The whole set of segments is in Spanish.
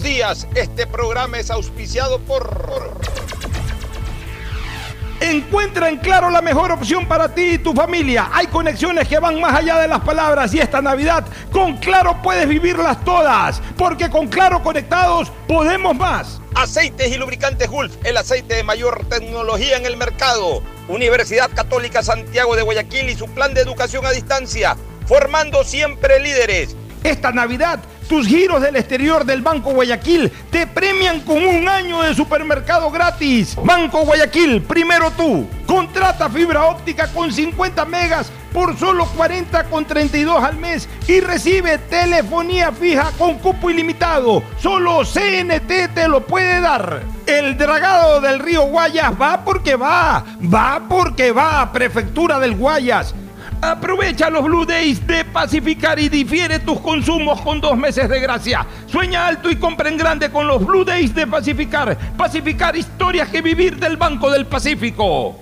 Días, este programa es auspiciado por... Encuentra en Claro la mejor opción para ti y tu familia. Hay conexiones que van más allá de las palabras y esta Navidad con Claro puedes vivirlas todas, porque con Claro conectados podemos más. Aceites y lubricantes Gulf, el aceite de mayor tecnología en el mercado. Universidad Católica Santiago de Guayaquil y su plan de educación a distancia, formando siempre líderes. Esta Navidad, tus giros del exterior del Banco Guayaquil te premian con un año de supermercado gratis. Banco Guayaquil, primero tú. Contrata fibra óptica con 50 megas por solo 40 con 32 al mes y recibe telefonía fija con cupo ilimitado. Solo CNT te lo puede dar. El dragado del río Guayas va porque va, va porque va, Prefectura del Guayas. Aprovecha los Blue Days de Pacificar y difiere tus consumos con dos meses de gracia. Sueña alto y compra en grande con los Blue Days de Pacificar. Pacificar historias que vivir del Banco del Pacífico.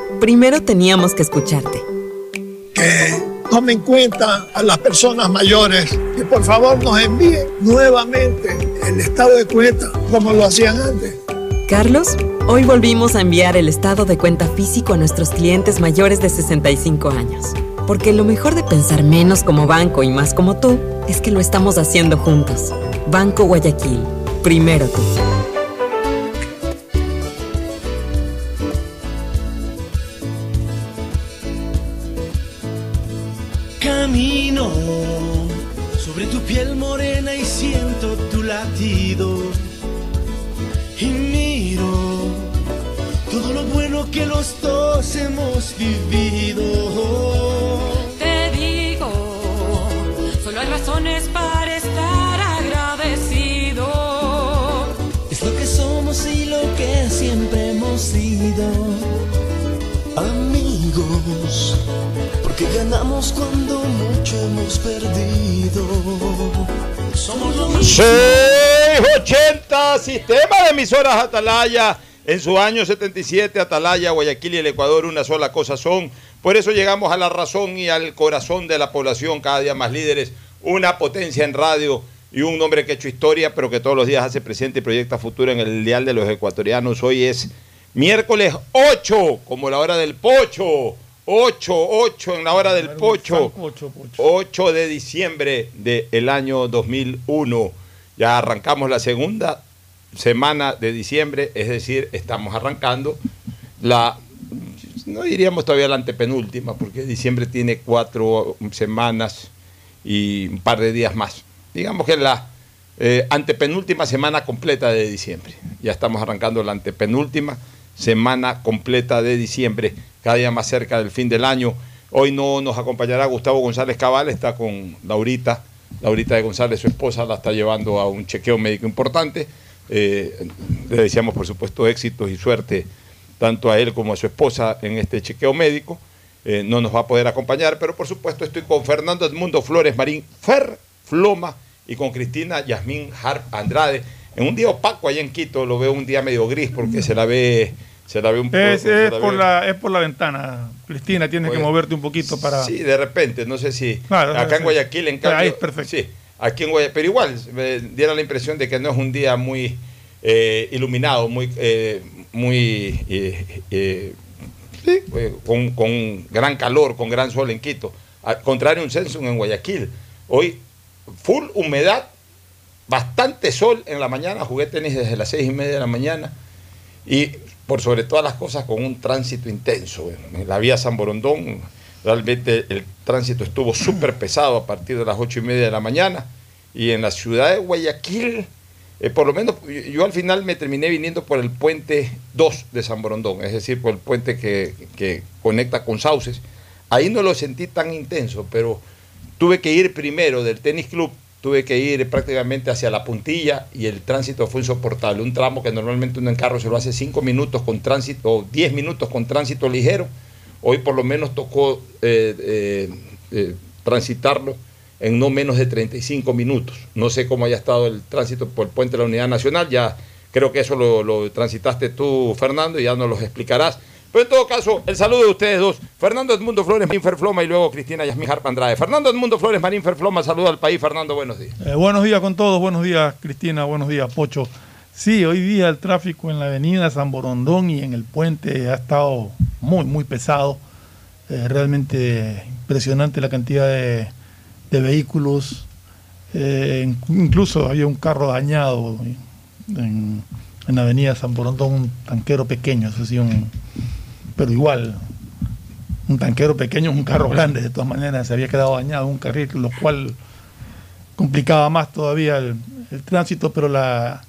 primero teníamos que escucharte. Que tome en cuenta a las personas mayores, que por favor nos envíen nuevamente el estado de cuenta como lo hacían antes. Carlos, hoy volvimos a enviar el estado de cuenta físico a nuestros clientes mayores de 65 años. Porque lo mejor de pensar menos como banco y más como tú es que lo estamos haciendo juntos. Banco Guayaquil, primero tú. Hemos perdido. Somos lo mismo. 680 Sistema de emisoras Atalaya. En su año 77, Atalaya, Guayaquil y el Ecuador una sola cosa son. Por eso llegamos a la razón y al corazón de la población, cada día más líderes. Una potencia en radio y un hombre que ha hecho historia, pero que todos los días hace presente y proyecta futuro en el Dial de los Ecuatorianos. Hoy es miércoles 8, como la hora del pocho. 8, 8 en la hora del pocho. 8 de diciembre del año 2001. Ya arrancamos la segunda semana de diciembre, es decir, estamos arrancando la, no diríamos todavía la antepenúltima, porque diciembre tiene cuatro semanas y un par de días más. Digamos que la eh, antepenúltima semana completa de diciembre. Ya estamos arrancando la antepenúltima semana completa de diciembre, cada día más cerca del fin del año. Hoy no nos acompañará Gustavo González Cabal, está con Laurita, Laurita de González, su esposa, la está llevando a un chequeo médico importante. Eh, le deseamos, por supuesto, éxitos y suerte tanto a él como a su esposa en este chequeo médico. Eh, no nos va a poder acompañar, pero por supuesto estoy con Fernando Edmundo Flores Marín Fer Floma y con Cristina Yasmín Harp Andrade. En un día opaco allá en Quito, lo veo un día medio gris porque se la ve, se la ve un poco. Es, se es la por ve- la, es por la ventana, Cristina, tienes que moverte un poquito para... Sí, de repente, no sé si. Claro, acá sí. en Guayaquil, en cambio. Ahí es perfecto. Sí, aquí en Guayaquil. Pero igual, me diera la impresión de que no es un día muy eh, iluminado, muy. eh, muy eh, eh, sí, eh, con, con gran calor, con gran sol en Quito. Al contrario, un censo en Guayaquil. Hoy, full humedad, bastante sol en la mañana. Jugué tenis desde las seis y media de la mañana. Y por sobre todas las cosas con un tránsito intenso. En la vía San Borondón realmente el tránsito estuvo súper pesado a partir de las ocho y media de la mañana. Y en la ciudad de Guayaquil, eh, por lo menos yo, al final me terminé viniendo por el puente 2 de San Borondón, es decir, por el puente que, que conecta con Sauces. Ahí no lo sentí tan intenso, pero tuve que ir primero del tenis club, tuve que ir prácticamente hacia la puntilla y el tránsito fue insoportable. Un tramo que normalmente uno en carro se lo hace 5 minutos con tránsito, o 10 minutos con tránsito ligero. Hoy por lo menos tocó eh, eh, eh, transitarlo en no menos de 35 minutos. No sé cómo haya estado el tránsito por el puente de la Unidad Nacional, ya creo que eso lo, lo transitaste tú, Fernando, y ya nos lo explicarás. Pero en todo caso, el saludo de ustedes dos. Fernando Edmundo Flores Marín Ferfloma y luego Cristina Yasmín Harpa Andrade. Fernando Edmundo Flores Marín Ferfloma, saludo al país. Fernando, buenos días. Eh, buenos días con todos, buenos días Cristina, buenos días Pocho. Sí, hoy día el tráfico en la avenida San Borondón y en el puente ha estado muy, muy pesado. Eh, realmente impresionante la cantidad de, vehículos. Eh, in- incluso había un carro dañado en, en la avenida San Borondón, un tanquero pequeño, eso sí, un, pero igual, un tanquero pequeño es un carro grande, de todas maneras, se había quedado dañado un carril, lo cual complicaba más todavía el, tránsito, pero la,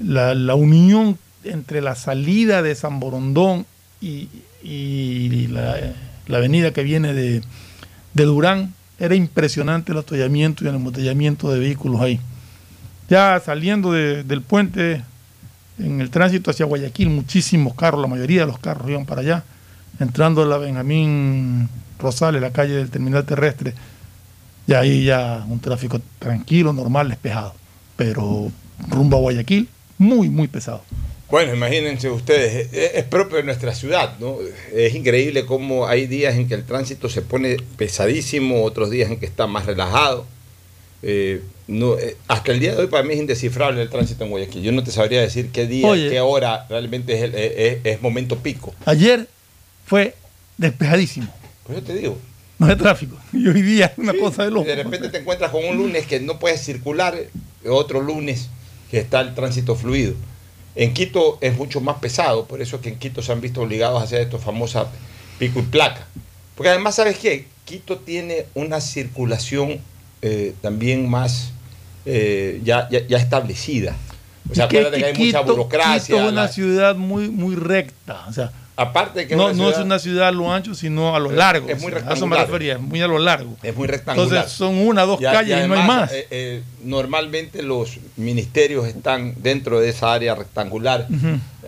la, la unión entre la salida de San Borondón y, y la, la avenida que viene de, de Durán era impresionante el atollamiento y el embotellamiento de vehículos ahí. Ya saliendo de- del puente, en el tránsito hacia Guayaquil, muchísimos carros, la mayoría de los carros iban para allá, entrando la Benjamín Rosales, la calle del terminal terrestre, y ahí ya un tráfico tranquilo, normal, despejado. Pero rumbo a Guayaquil, muy, muy pesado. Bueno, imagínense ustedes, es, es propio de nuestra ciudad, ¿no? Es increíble cómo hay días en que el tránsito se pone pesadísimo, otros días en que está más relajado. Eh, no, eh, hasta el día de hoy para mí es indescifrable el tránsito en Guayaquil. Yo no te sabría decir qué día, Oye. qué hora realmente es, el- es- es- es momento pico. Ayer fue despejadísimo, Pues yo te digo, no de tráfico. Y hoy día es una cosa de loco. de repente te encuentras con un lunes que no puedes circular, otro lunes que está el tránsito fluido. En Quito es mucho más pesado, por eso es que en Quito se han visto obligados a hacer esto famosa pico y placa. Porque además, ¿sabes qué? Quito tiene una circulación eh, también más eh, ya, ya, ya establecida. O sea, que- acuérdate que hay mucha burocracia. Quito es una la- ciudad muy, muy recta. O sea, aparte de que es no, una no es una ciudad a lo ancho, sino a lo Es- largo. es muy a eso me rectangular. refería, es muy a lo largo. Es muy rectangular. Entonces son una, dos calles y, no hay más. eh, eh, normalmente los ministerios están dentro de esa área rectangular.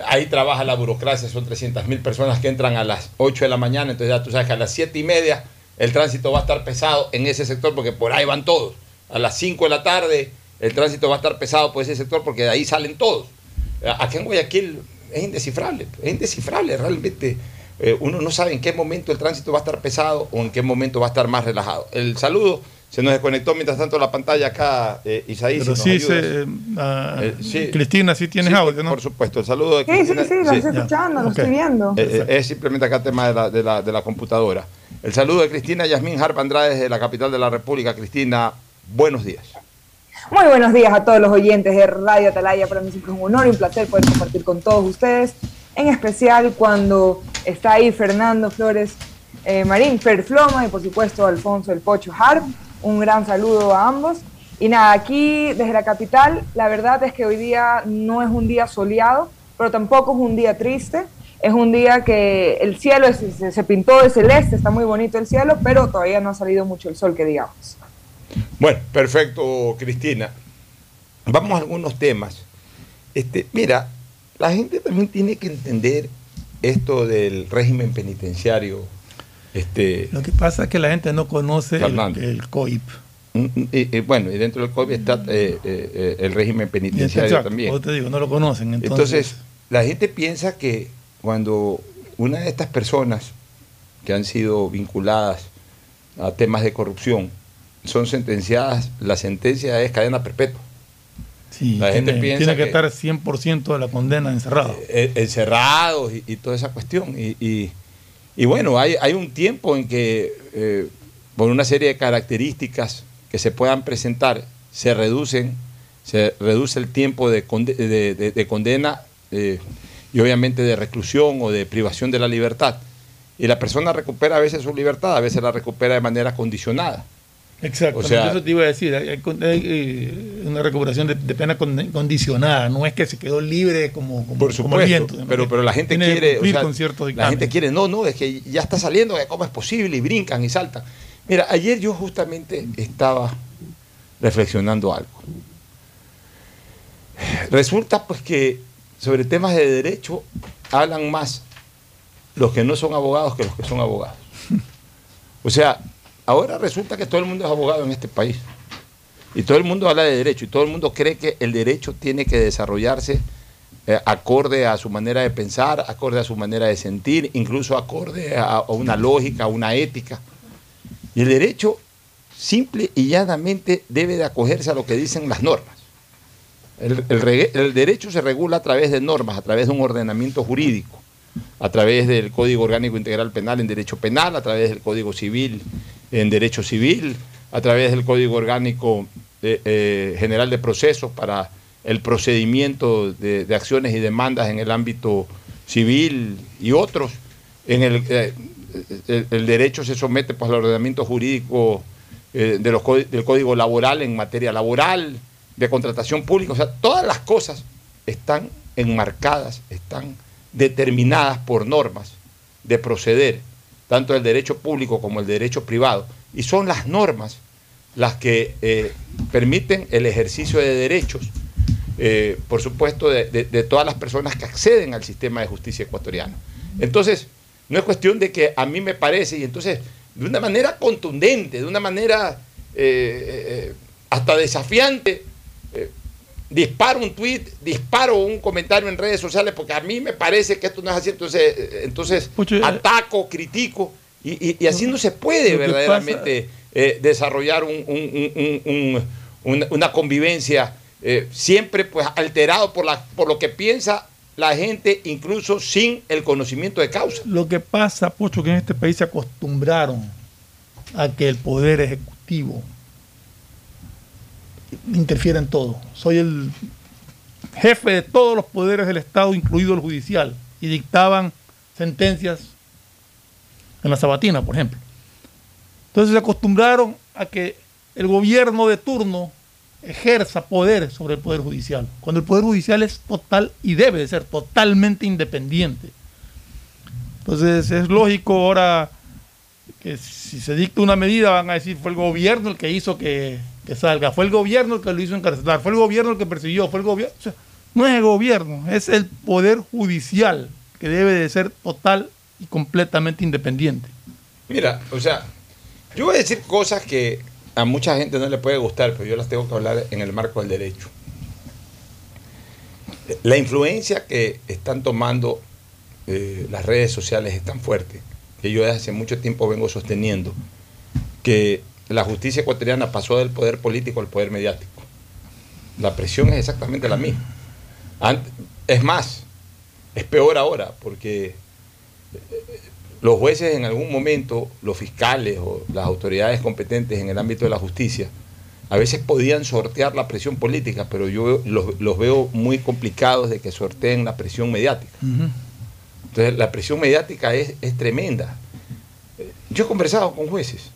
Ahí trabaja la burocracia, son 300 mil personas que entran a las 8 de la mañana, entonces ya tú sabes que a las 7 y media el tránsito va a estar pesado en ese sector porque por ahí van todos. A las 5 de la tarde el tránsito va a estar pesado por ese sector porque de ahí salen todos. Eh, Aquí en Guayaquil es indescifrable, es indescifrable realmente. Eh, uno no sabe en qué momento el tránsito va a estar pesado o en qué momento va a estar más relajado. El saludo se nos desconectó mientras tanto la pantalla acá, eh, Isaí. Pero si sí, se, ah, Eh, sí. Cristina, sí tienes Sí, audio, por, ¿no? por supuesto, el saludo de Sí, sí, Cristina. sí, lo estoy Ya. escuchando, lo estoy viendo. Eh, eh, es simplemente acá el tema de la, de la, de la computadora. El saludo de Cristina Yasmín Harp Andrade desde la capital de la República. Cristina, buenos días. Muy buenos días a todos los oyentes de Radio Atalaya. Para mí siempre es un honor y un placer poder compartir con todos ustedes, en especial cuando está ahí Fernando Flores eh, Marín, Perfloma y por supuesto Alfonso El Pocho Harp. Un gran saludo a ambos. Y nada, aquí desde la capital, la verdad es que hoy día no es un día soleado, pero tampoco es un día triste. Es un día que el cielo se, se pintó de celeste, está muy bonito el cielo, pero todavía no ha salido mucho el sol, que digamos. Bueno, perfecto, Cristina. Vamos a algunos temas. Este, mira, la gente también tiene que entender esto del régimen penitenciario. Este, Lo que pasa es que la gente no conoce el, COIP. mm, mm, y- y bueno, y dentro del COVID está eh, eh, eh, el régimen penitenciario Exacto, también. te digo, no lo conocen. Entonces, Entonces, la gente piensa que cuando una de estas personas que han sido vinculadas a temas de corrupción son sentenciadas, la sentencia es cadena perpetua. sí, la gente tiene, piensa tiene que, que- estar 100% de la condena encerrado. eh, encerrados y, y toda esa cuestión. Y, y- y bueno, hay, hay un tiempo en que eh, por una serie de características que se puedan presentar, se reducen, se reduce el tiempo de, conde- de- de- de condena eh, y obviamente de reclusión o de privación de la libertad. Y la persona recupera a veces su libertad, a veces la recupera de manera condicionada. Exacto. O sea- eso te iba a decir. Hay, eh, una recuperación de, de pena con- condicionada. No es que se quedó libre como, como, Por como supuesto, viento. pero, pero la gente tiene quiere, o sea, la gente quiere, no, no, es que ya está saliendo, cómo es posible, y brincan y saltan. Mira, ayer yo justamente estaba reflexionando algo. Resulta pues que sobre temas de derecho hablan más los que no son abogados que los que son abogados. O sea, ahora resulta que todo el mundo es abogado en este país. Y todo el mundo habla de derecho y todo el mundo cree que el derecho tiene que desarrollarse eh, acorde a su manera de pensar, acorde a su manera de sentir, incluso acorde a, una lógica, a una ética. Y el derecho simple y llanamente debe de acogerse a lo que dicen las normas. El derecho se regula a través de normas, a través de un ordenamiento jurídico, a través del Código Orgánico Integral Penal en Derecho Penal, a través del Código Civil en Derecho Civil, a través del Código Orgánico eh, eh, General de Procesos para el procedimiento de, acciones y demandas en el ámbito civil y otros. En el, eh, el, el derecho se somete pues, al ordenamiento jurídico eh, de los, del Código Laboral en materia laboral, de contratación pública. O sea, todas las cosas están enmarcadas, están determinadas por normas de proceder, tanto el derecho público como el derecho privado. Y son las normas las que eh, permiten el ejercicio de derechos, eh, por supuesto, de, todas las personas que acceden al sistema de justicia ecuatoriano. Entonces, no es cuestión de que a mí me parece, y entonces, de una manera contundente, de una manera eh, hasta desafiante, disparo un tweet, disparo un comentario en redes sociales, porque a mí me parece que esto no es así, entonces, eh, entonces ataco, critico, y, y- y así no se puede verdaderamente eh, desarrollar un- un- un- un- un- una, convivencia eh, siempre pues alterado por, la, por lo que piensa la gente, incluso sin el conocimiento de causa. Lo que pasa, Pocho, que en este país se acostumbraron a que el poder ejecutivo interfiera en todo. Soy el jefe de todos los poderes del Estado, incluido el judicial, y dictaban sentencias en la sabatina, por ejemplo. Entonces se acostumbraron a que el gobierno de turno ejerza poder sobre el poder judicial, cuando el poder judicial es total y debe de ser totalmente independiente. Entonces es lógico ahora que si se dicta una medida van a decir fue el gobierno el que hizo que, que salga, fue el gobierno el que lo hizo encarcelar, fue el gobierno el que persiguió, fue el gobierno... o sea, no es el gobierno, es el poder judicial que debe de ser total y completamente independiente. Mira, o sea, yo voy a decir cosas que a mucha gente no le puede gustar, pero yo las tengo que hablar en el marco del derecho. La influencia que están tomando eh, las redes sociales es tan fuerte que yo desde hace mucho tiempo vengo sosteniendo que la justicia ecuatoriana pasó del poder político al poder mediático. La presión es exactamente la misma. Ant- Es más, es peor ahora, porque los jueces en algún momento, los fiscales o las autoridades competentes en el ámbito de la justicia, a veces podían sortear la presión política, pero yo los, los veo muy complicados de que sorteen la presión mediática. Entonces, la presión mediática es, es tremenda. Yo he conversado con jueces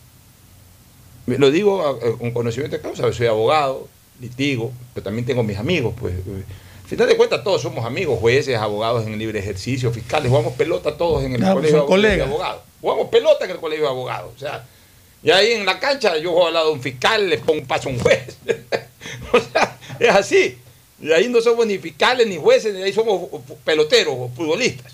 lo digo eh, con conocimiento de causa, soy abogado, litigo, pero también tengo mis amigos, pues. Al final de cuentas todos somos amigos, jueces, abogados en el libre ejercicio, fiscales, jugamos pelota todos en el colegio de abogados. Jugamos pelota en el colegio de abogados. O sea, y ahí en la cancha yo juego al lado de un fiscal, le pongo un paso a un juez. o sea, es así. Y ahí no somos ni fiscales ni jueces, ni ahí somos peloteros o futbolistas.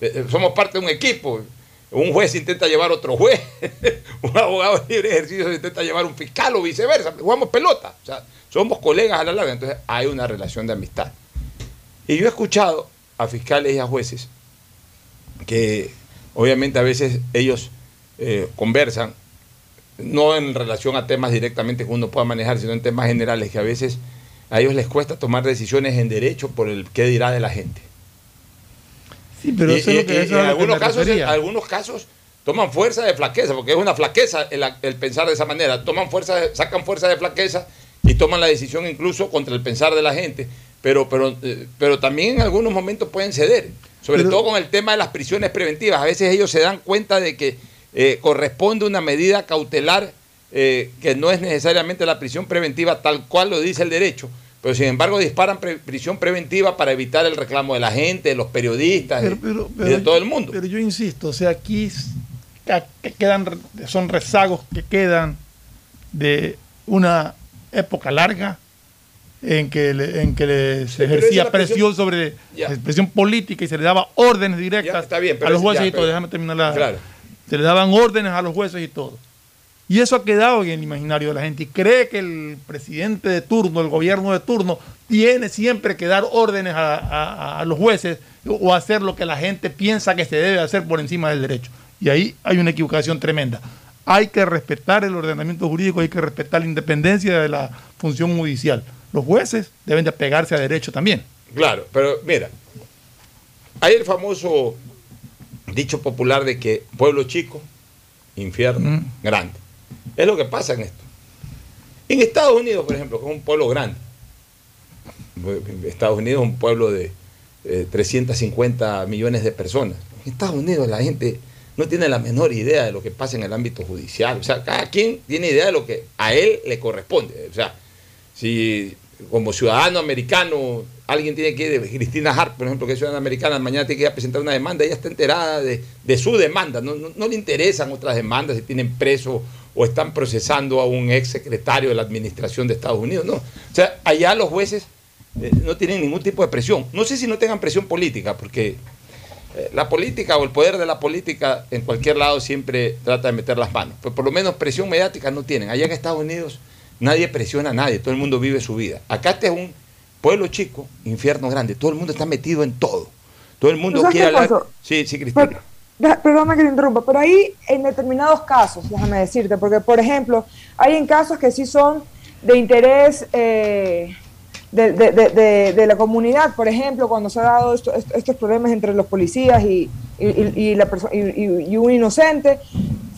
Eh, eh, Somos parte de un equipo. Un juez intenta llevar otro juez, un abogado de libre ejercicio intenta llevar un fiscal o viceversa. Jugamos pelota. O sea, somos colegas a la larga. Entonces hay una relación de amistad. Y yo he escuchado a fiscales y a jueces que obviamente a veces ellos eh, conversan, no en relación a temas directamente que uno pueda manejar, sino en temas generales, que a veces a ellos les cuesta tomar decisiones en derecho por el qué dirá de la gente. Sí, pero Y- eso es y- lo que, y eso es en algunos casos, en algunos casos toman fuerza de flaqueza, porque es una flaqueza el, el pensar de esa manera. Toman fuerza, sacan fuerza de flaqueza y toman la decisión incluso contra el pensar de la gente. Pero, pero, eh, pero también en algunos momentos pueden ceder, sobre Pero- todo con el tema de las prisiones preventivas. A veces ellos se dan cuenta de que eh, corresponde una medida cautelar eh, que no es necesariamente la prisión preventiva tal cual lo dice el derecho, pero sin embargo disparan pre- prisión preventiva para evitar el reclamo de la gente, de los periodistas Pero- y- pero- y pero- de todo el mundo. Pero yo insisto, o sea, aquí quedan, son rezagos que quedan de una época larga en que, le- en que le- se ejercía presión- presión sobre Ya. presión política y se le daba órdenes directas Ya, está bien, pero a los es- jueces ya, y todo. Déjame terminar la. Claro. Se le daban órdenes a los jueces y todo. Y eso ha quedado en el imaginario de la gente. Y cree que el presidente de turno, el gobierno de turno, tiene siempre que dar órdenes a, a- a los jueces o hacer lo que la gente piensa que se debe hacer por encima del derecho. Y ahí hay una equivocación tremenda. Hay que respetar el ordenamiento jurídico, hay que respetar la independencia de la función judicial. Los jueces deben de apegarse a derecho también. Claro, pero mira, hay el famoso dicho popular de que pueblo chico, infierno Mm. grande. Es lo que pasa en esto. En Estados Unidos, por ejemplo, que es un pueblo grande, Estados Unidos es un pueblo de eh, 350 millones de personas. En Estados Unidos la gente no tiene la menor idea de lo que pasa en el ámbito judicial. O sea, cada quien tiene idea de lo que a él le corresponde. O sea, si como ciudadano americano alguien tiene que ir, Cristina Hart, por ejemplo, que es ciudadana americana, mañana tiene que ir a presentar una demanda, ella está enterada de, de su demanda, no, no- no le interesan otras demandas, si tienen preso o están procesando a un ex secretario de la administración de Estados Unidos, no. O sea, allá los jueces eh, no tienen ningún tipo de presión. No sé si no tengan presión política, porque eh, la política o el poder de la política en cualquier lado siempre trata de meter las manos. Pero por lo menos presión mediática no tienen. Allá en Estados Unidos nadie presiona a nadie, todo el mundo vive su vida. Acá este es un pueblo chico, infierno grande, todo el mundo está metido en todo. Todo el mundo ¿Sabes quiere hablar. Sí, sí, Cristina. Perdona que te interrumpa, pero ahí en determinados casos, déjame decirte, porque por ejemplo, hay en casos que sí son de interés eh, de, de- de- de- la comunidad, por ejemplo, cuando se han dado esto- est- estos problemas entre los policías y, y- y- la y- un inocente,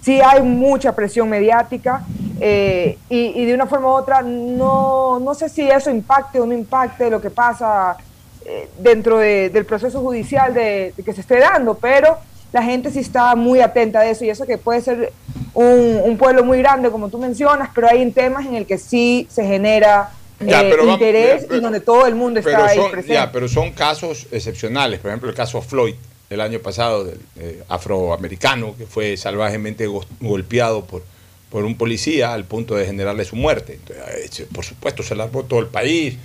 sí hay mucha presión mediática eh, y, de una forma u otra no, no sé si eso impacte o no impacte lo que pasa eh, dentro de- del proceso judicial de que se esté dando, pero la gente sí está muy atenta a eso y eso que puede ser un, un pueblo muy grande como tú mencionas, pero hay temas en el que sí se genera Ya, eh, pero interés y donde todo el mundo está pero ahí son, presente. ya, pero son casos excepcionales. Por ejemplo, el caso Floyd, el año pasado, del eh, afroamericano, que fue salvajemente go- golpeado por, por un policía al punto de generarle su muerte. Entonces, eh, por supuesto, se largó todo el país,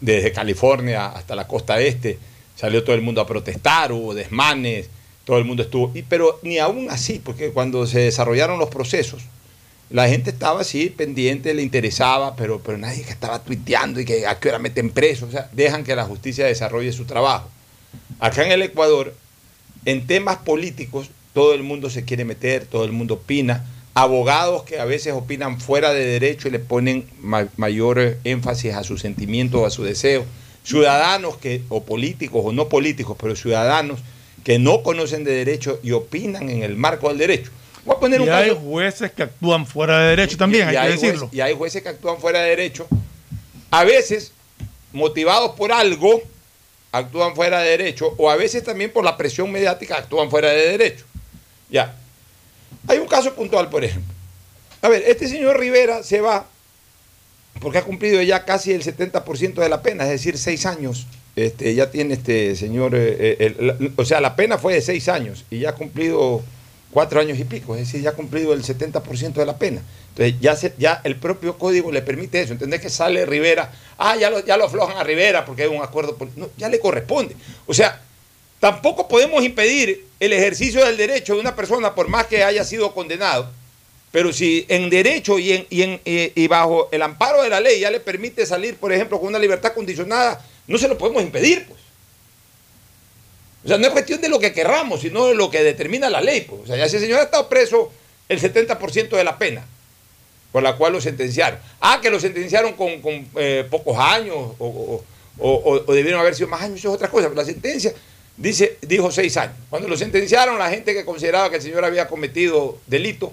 desde California hasta la costa este. Salió todo el mundo a protestar, hubo desmanes, todo el mundo estuvo. Y, pero ni aún así, porque cuando se desarrollaron los procesos, la gente estaba así pendiente, le interesaba, pero, pero nadie que estaba tuiteando y que a qué hora meten preso. O sea, dejan que la justicia desarrolle su trabajo. Acá en el Ecuador, en temas políticos, todo el mundo se quiere meter, todo el mundo opina. Abogados que a veces opinan fuera de derecho y le ponen ma- mayor eh, énfasis a su sentimiento o a su deseo. Ciudadanos que, o políticos o no políticos, pero ciudadanos que no conocen de derecho y opinan en el marco del derecho. Voy a poner un y hay caso- jueces que actúan fuera de derecho también, y hay que decirlo. y hay jueces que actúan fuera de derecho. A veces, motivados por algo, actúan fuera de derecho, o a veces también por la presión mediática actúan fuera de derecho. Ya. Hay un caso puntual, por ejemplo. A ver, este señor Rivera se va porque ha cumplido ya casi el 70% de la pena, es decir, seis años. Este, ya tiene este señor, eh, eh, o sea, la pena fue de seis años y ya ha cumplido cuatro años y pico, es decir, ya ha cumplido el 70% de la pena. Entonces, ya, se- ya el propio código le permite eso. ¿Entendés que sale Rivera? Ah, ya lo, aflojan a Rivera porque hay un acuerdo. No, ya le corresponde. O sea, tampoco podemos impedir el ejercicio del derecho de una persona por más que haya sido condenado. Pero si en derecho y, en, y, en- y bajo el amparo de la ley ya le permite salir, por ejemplo, con una libertad condicionada, no se lo podemos impedir. Pues. O sea, no es cuestión de lo que querramos, sino de lo que determina la ley. Pues. O sea, ya ese señor ha estado preso el 70% de la pena por la cual lo sentenciaron. Ah, que lo sentenciaron con, eh, pocos años o debieron haber sido más años, eso es otra cosa, pero la sentencia dice, dijo seis años. Cuando lo sentenciaron, la gente que consideraba que el señor había cometido delito,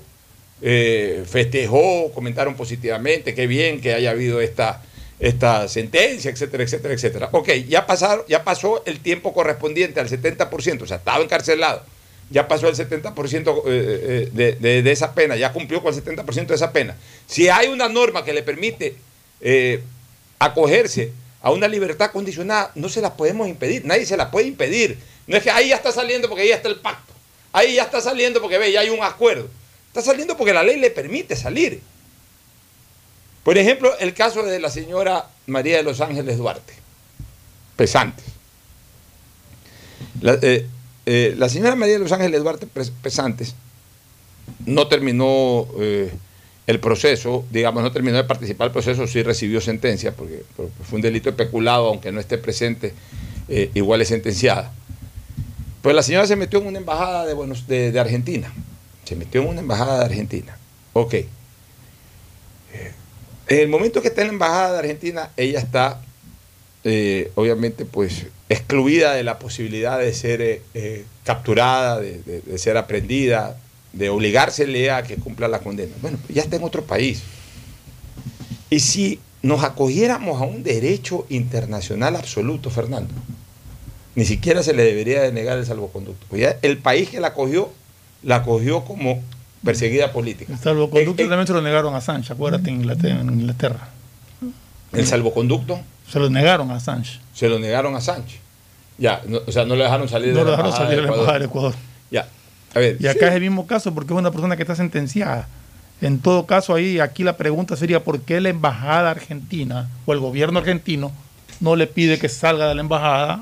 eh, festejó, comentaron positivamente, qué bien que haya habido esta, esta sentencia, etcétera, etcétera, etcétera. Ok, ya, pasaron, ya pasó el tiempo correspondiente al 70%, o sea, estaba encarcelado, ya pasó el 70% eh, eh, de, de- esa pena, ya cumplió con el 70% de esa pena. Si hay una norma que le permite acogerse a una libertad condicionada, no se la podemos impedir, nadie se la puede impedir. No es que ahí ya está saliendo porque ahí está el pacto, ahí ya está saliendo porque ve, ya hay un acuerdo. Está saliendo porque la ley le permite salir. Por ejemplo, el caso de la señora María de los Ángeles Duarte, Pesantes. La, eh, eh, la señora María de los Ángeles Duarte Pes- Pesantes no terminó eh, el proceso, digamos, no terminó de participar del proceso, sí recibió sentencia, porque, fue un delito especulado, aunque no esté presente, igual es sentenciada. Pues la señora se metió en una embajada de Argentina. Se metió en una embajada de Argentina. Ok. Eh, En el momento que está en la embajada de Argentina, ella está, eh, obviamente, pues, excluida de la posibilidad de ser eh, capturada, de, ser aprendida, de obligársele a que cumpla la condena. Bueno, pues ya está en otro país. Y si nos acogiéramos a un derecho internacional absoluto, Fernando, ni siquiera se le debería de negar el salvoconducto. El país que la acogió, la acogió como perseguida política. El salvoconducto también se lo negaron a Sánchez, acuérdate, en Inglaterra. En Inglaterra. El salvoconducto Se lo negaron a Sánchez. se lo negaron a Sánchez. Ya, no- o sea, no le dejaron salir No de lo dejaron salir de la Ecuador. embajada del Ecuador. Ya, a ver. Y acá sí. es el mismo caso porque es una persona que está sentenciada. En todo caso, ahí aquí la pregunta sería por qué la embajada argentina o el gobierno argentino no le pide que salga de la embajada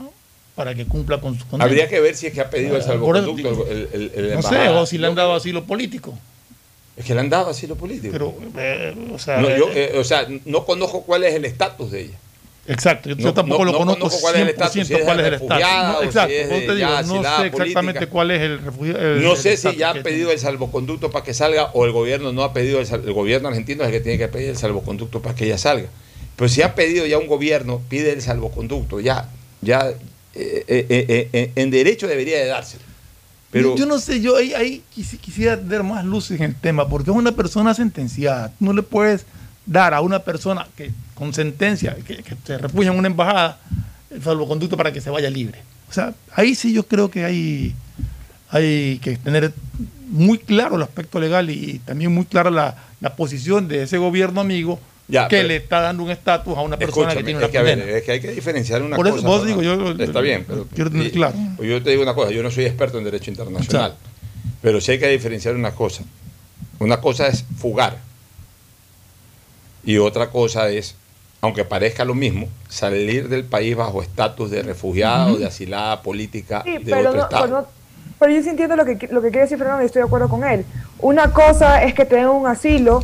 para que cumpla con su condena. Habría que ver si es que ha pedido el salvoconducto. el- el- el No sé, o si le han dado asilo político. Es que le han dado asilo político. Pero, eh, o sea, No, yo, eh, eh, o sea, no conozco cuál es el estatus de ella. Exacto, yo, no- tampoco no- lo no conozco conozco cuál es el estatus, 100% si es de cuál es el estatus. refugiada No, o si exacto, es te digo, no sé exactamente cuál es el refugiado. No sé si ya ha pedido el salvoconducto para que salga o el gobierno no ha pedido el, el gobierno argentino es el que tiene que pedir el salvoconducto para que ella salga. Pero si ha pedido ya un gobierno, pide el salvoconducto, ya, ya eh, eh, eh, en derecho debería de dárselo. Pero yo, no sé, yo ahí, ahí quisi- quisiera dar más luces en el tema, porque es una persona sentenciada. No le puedes dar a una persona que con sentencia, que, que refugia en una embajada, el salvoconducto para que se vaya libre. O sea, ahí sí yo creo que hay, hay que tener muy claro el aspecto legal y también muy clara la, la posición de ese gobierno amigo Ya, que pero- le está dando un estatus a una persona que tiene es una que, a ver, condena. es que hay que diferenciar una Por eso, cosa. vos digo, yo- Está bien, pero quiero tener y- claro. pues yo te digo una cosa, yo no soy experto en derecho internacional, pero sí hay que diferenciar una cosa. Una cosa es fugar y otra cosa es, aunque parezca lo mismo, salir del país bajo estatus de refugiada o de asilada política Sí, de pero, otro no- estado. pero no- pero yo sí entiendo lo que, lo que quiere decir Fernando y estoy de acuerdo con él. Una cosa es que te den un asilo,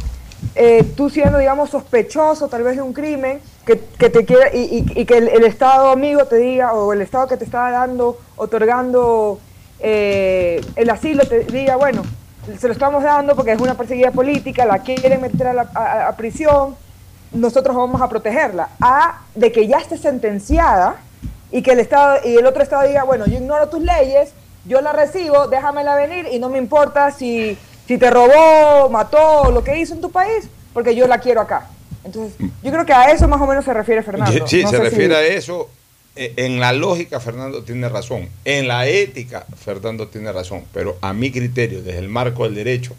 eh, tú siendo, digamos, sospechoso tal vez de un crimen, que, que te quiera, y, que el, el Estado amigo te diga, o el Estado que te está dando, otorgando eh, el asilo, te diga, bueno, se lo estamos dando porque es una perseguida política, la quieren meter a, la- a- a prisión, nosotros vamos a protegerla. A de que ya esté sentenciada y que el Estado y el otro Estado diga, bueno, yo ignoro tus leyes, yo la recibo, déjamela venir y no me importa si, si te robó, mató, lo que hizo en tu país, porque yo la quiero acá. Entonces, yo creo que a eso más o menos se refiere Fernando. Sí, No se refiere si- a eso. Eh, En la lógica, Fernando tiene razón. En la ética, Fernando tiene razón. Pero a mi criterio, desde el marco del derecho,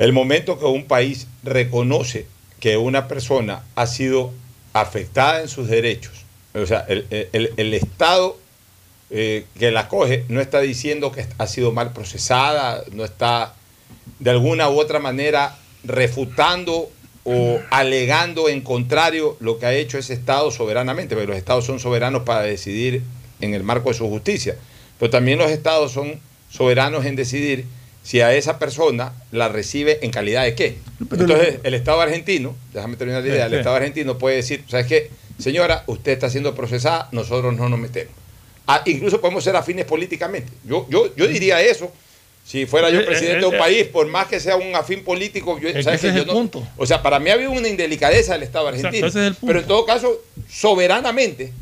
El momento que un país reconoce que una persona ha sido afectada en sus derechos, o sea, el, el- el Estado eh, que la coge no está diciendo que ha sido mal procesada, no está de alguna u otra manera refutando o alegando en contrario lo que ha hecho ese Estado soberanamente, porque los Estados son soberanos para decidir en el marco de su justicia, pero también los Estados son soberanos en decidir si a esa persona la recibe en calidad de qué. Entonces, el Estado argentino, déjame terminar la idea, el. Estado argentino puede decir, ¿sabes qué? Señora, usted está siendo procesada, nosotros no nos metemos. Ah, incluso podemos ser afines políticamente. Yo, yo, yo diría eso. Si fuera yo Eh, presidente eh, de un eh, país, por más que sea un afín político, yo, Es que ¿sabes es Yo el no- punto. O sea, para mí ha habido una indelicadeza del Estado argentino. es. Pero en todo caso, soberanamente,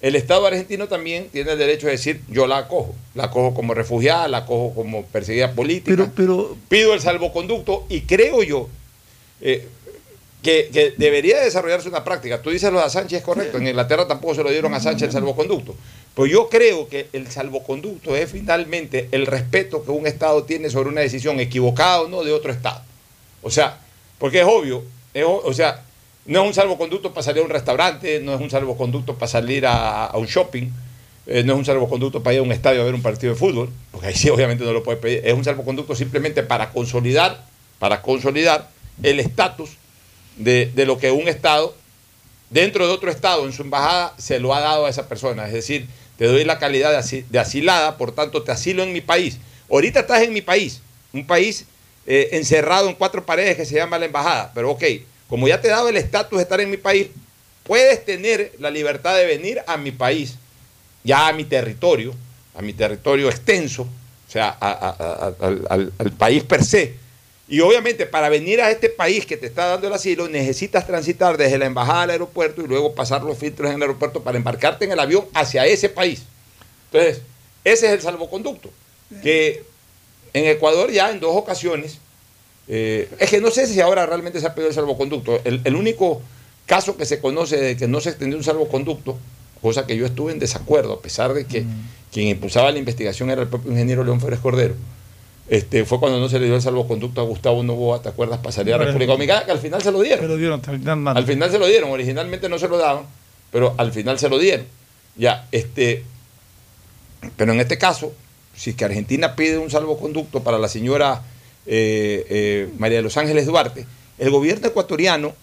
el Estado argentino también tiene el derecho de decir, yo la acojo. La acojo como refugiada, la acojo como perseguida política. Pero, pero Pido el salvoconducto y creo yo eh, que, que debería desarrollarse una práctica. Tú dices lo de Sánchez es correcto. En Inglaterra tampoco se lo dieron a Sánchez el salvoconducto. Pero yo creo que el salvoconducto es finalmente el respeto que un Estado tiene sobre una decisión equivocada o no de otro Estado. O sea, porque es obvio, o, sea, no es un salvoconducto para salir a un restaurante, no es un salvoconducto para salir a, un shopping, eh, no es un salvoconducto para ir a un estadio a ver un partido de fútbol, porque ahí sí obviamente no lo puede pedir, es un salvoconducto simplemente para consolidar, para consolidar el estatus de, de lo que un Estado, dentro de otro Estado, en su embajada, se lo ha dado a esa persona. Es decir, te doy la calidad de, asi- de asilada, por tanto te asilo en mi país. Ahorita estás en mi país, un país eh, encerrado en cuatro paredes que se llama la embajada, pero ok, como ya te he dado el estatus de estar en mi país, puedes tener la libertad de venir a mi país, ya a mi territorio, a mi territorio extenso, o sea, a- al país per se. Y obviamente para venir a este país que te está dando el asilo necesitas transitar desde la embajada al aeropuerto y luego pasar los filtros en el aeropuerto para embarcarte en el avión hacia ese país. Entonces, ese es el salvoconducto. Que en Ecuador ya en dos ocasiones, eh, es que no sé si ahora realmente se ha pedido el salvoconducto. El, el único caso que se conoce de que no se extendió un salvoconducto, cosa que yo estuve en desacuerdo, a pesar de que quien impulsaba la investigación era el propio ingeniero León Férez Cordero. Este, fue cuando no se le dio el salvoconducto a Gustavo Novoa, ¿te acuerdas? Salir a República Dominicana, que al final se lo dieron. se lo dieron al final nada. Al final se lo dieron, originalmente no se lo daban, pero al final se lo dieron. Ya, este, pero en este caso, si es que Argentina pide un salvoconducto para la señora eh, eh, María de los Ángeles Duarte, el gobierno ecuatoriano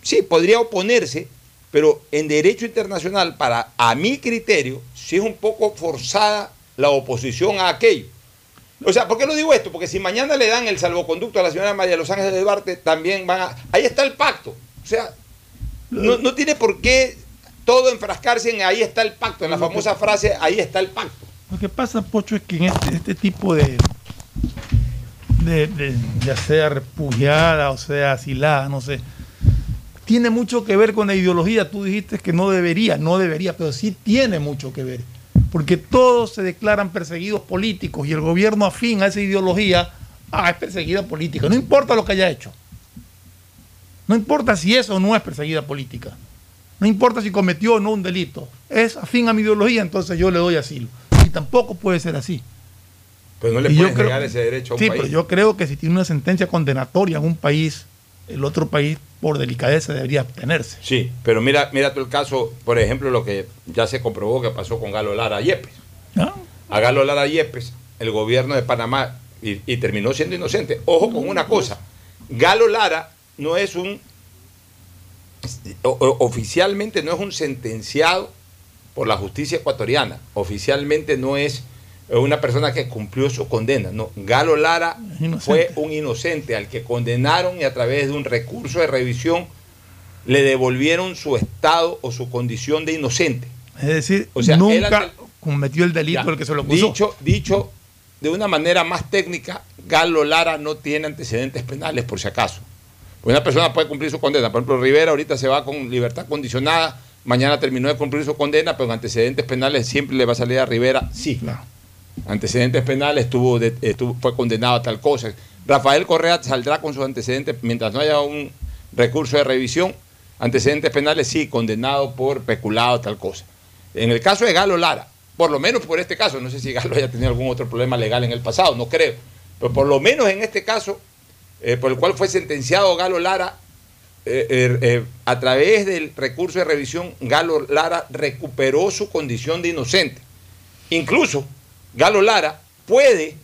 sí podría oponerse, pero en derecho internacional, para a mi criterio, sí es un poco forzada la oposición a aquello. O sea, ¿por qué lo digo esto? Porque si mañana le dan el salvoconducto a la señora María de los Ángeles de Duarte, también van a... Ahí está el pacto. O sea, no, no tiene por qué todo enfrascarse en ahí está el pacto, en la famosa frase ahí está el pacto. Lo que pasa, Pocho, es que en este, este tipo de, de, de- ya sea refugiada o sea asilada, no sé, tiene mucho que ver con la ideología. Tú dijiste que no debería, no debería, pero sí tiene mucho que ver. Porque todos se declaran perseguidos políticos y el gobierno afín a esa ideología, ah, es perseguida política. No importa lo que haya hecho. No importa si eso no es perseguida política. No importa si cometió o no un delito. Es afín a mi ideología, entonces yo le doy asilo. Y tampoco puede ser así. Pero no le puedes creo- negar ese derecho a un Sí, país. pero yo creo que si tiene una sentencia condenatoria en un país, el otro país, por delicadeza, debería abstenerse. Sí, pero mira, mira tú el caso, por ejemplo, lo que ya se comprobó que pasó con Galo Lara Yepes. ¿Ah? A Galo Lara Yepes, el gobierno de Panamá, y, y terminó siendo inocente. Ojo con una cosa, Galo Lara no es un, o- oficialmente no es un sentenciado por la justicia ecuatoriana, oficialmente no es una persona que cumplió su condena, no, Galo Lara fue un inocente al que condenaron y a través de un recurso de revisión le devolvieron su estado o su condición de inocente. Es decir, O sea, él nunca ante- cometió el delito Ya. el que se lo acusó. Dicho, dicho de una manera más técnica, Galo Lara no tiene antecedentes penales, por si acaso. Pues una persona puede cumplir su condena. Por ejemplo, Rivera ahorita se va con libertad condicionada, mañana terminó de cumplir su condena, pero en antecedentes penales siempre le va a salir a Rivera, sí. Antecedentes penales, estuvo, estuvo- fue condenado a tal cosa. Rafael Correa saldrá con sus antecedentes, mientras no haya un recurso de revisión, antecedentes penales, sí, condenado por peculado, tal cosa. En el caso de Galo Lara, por lo menos por este caso, no sé si Galo haya tenido algún otro problema legal en el pasado, no creo, pero por lo menos en este caso, eh, por el cual fue sentenciado Galo Lara, eh, eh, eh, a través del recurso de revisión, Galo Lara recuperó su condición de inocente. Incluso Galo Lara puede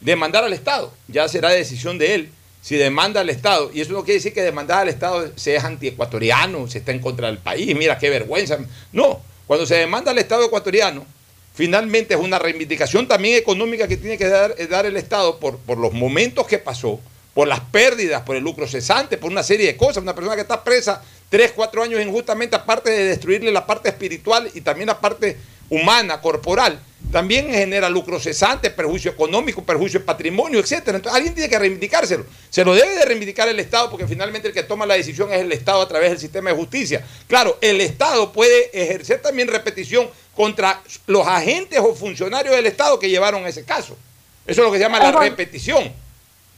demandar al Estado, ya será decisión de él si demanda al Estado, y eso no quiere decir que demandar al Estado sea antiecuatoriano, se está en contra del país, mira qué vergüenza. No, cuando se demanda al Estado ecuatoriano, finalmente es una reivindicación también económica que tiene que dar, eh, dar el Estado por, por los momentos que pasó, por las pérdidas, por el lucro cesante, por una serie de cosas. Una persona que está presa tres, cuatro años injustamente, aparte de destruirle la parte espiritual y también la parte humana, corporal, también genera lucro cesante, perjuicio económico, perjuicio de patrimonio, etcétera. Entonces alguien tiene que reivindicárselo. Se lo debe de reivindicar el Estado porque finalmente el que toma la decisión es el Estado a través del sistema de justicia. Claro, el Estado puede ejercer también repetición contra los agentes o funcionarios del Estado que llevaron ese caso. Eso es lo que se llama la repetición.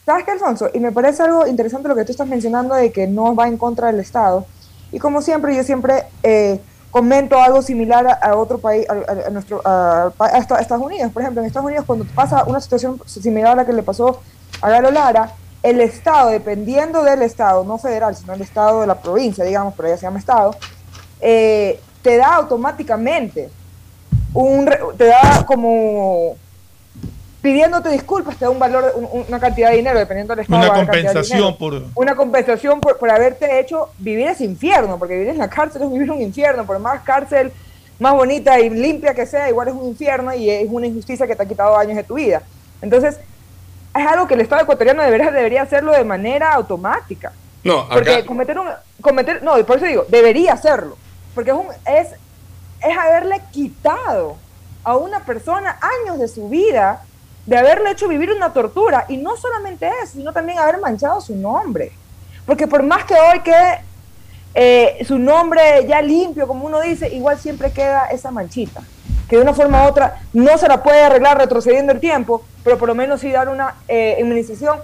¿Sabes qué, Alfonso? Y me parece algo interesante lo que tú estás mencionando de que no va en contra del Estado. Y como siempre, yo siempre eh, comento algo similar a, otro país, a, a- nuestro, a, a Esta- a Estados Unidos. Por ejemplo, en Estados Unidos, cuando pasa una situación similar a la que le pasó a Galo Lara, el Estado, dependiendo del Estado, no federal, sino el Estado de la provincia, digamos, pero ya se llama Estado, eh, te da automáticamente un, te da como pidiéndote disculpas, te da un valor, un- un- una cantidad de dinero, dependiendo del estado. Una compensación dinero. por... Una compensación por, por haberte hecho vivir ese infierno, porque vivir en la cárcel es vivir un infierno, por más cárcel más bonita y limpia que sea, igual es un infierno y es una injusticia que te ha quitado años de tu vida. Entonces, es algo que el Estado ecuatoriano debería, debería hacerlo de manera automática. No, Porque acá, cometer un, cometer, no, por eso digo, debería hacerlo. Porque es, un, es, es haberle quitado a una persona años de su vida, de haberle hecho vivir una tortura. Y no solamente eso, sino también haber manchado su nombre. Porque por más que hoy quede eh, su nombre ya limpio, como uno dice, igual siempre queda esa manchita. Que de una forma u otra no se la puede arreglar retrocediendo el tiempo, pero por lo menos sí dar una eh, indemnización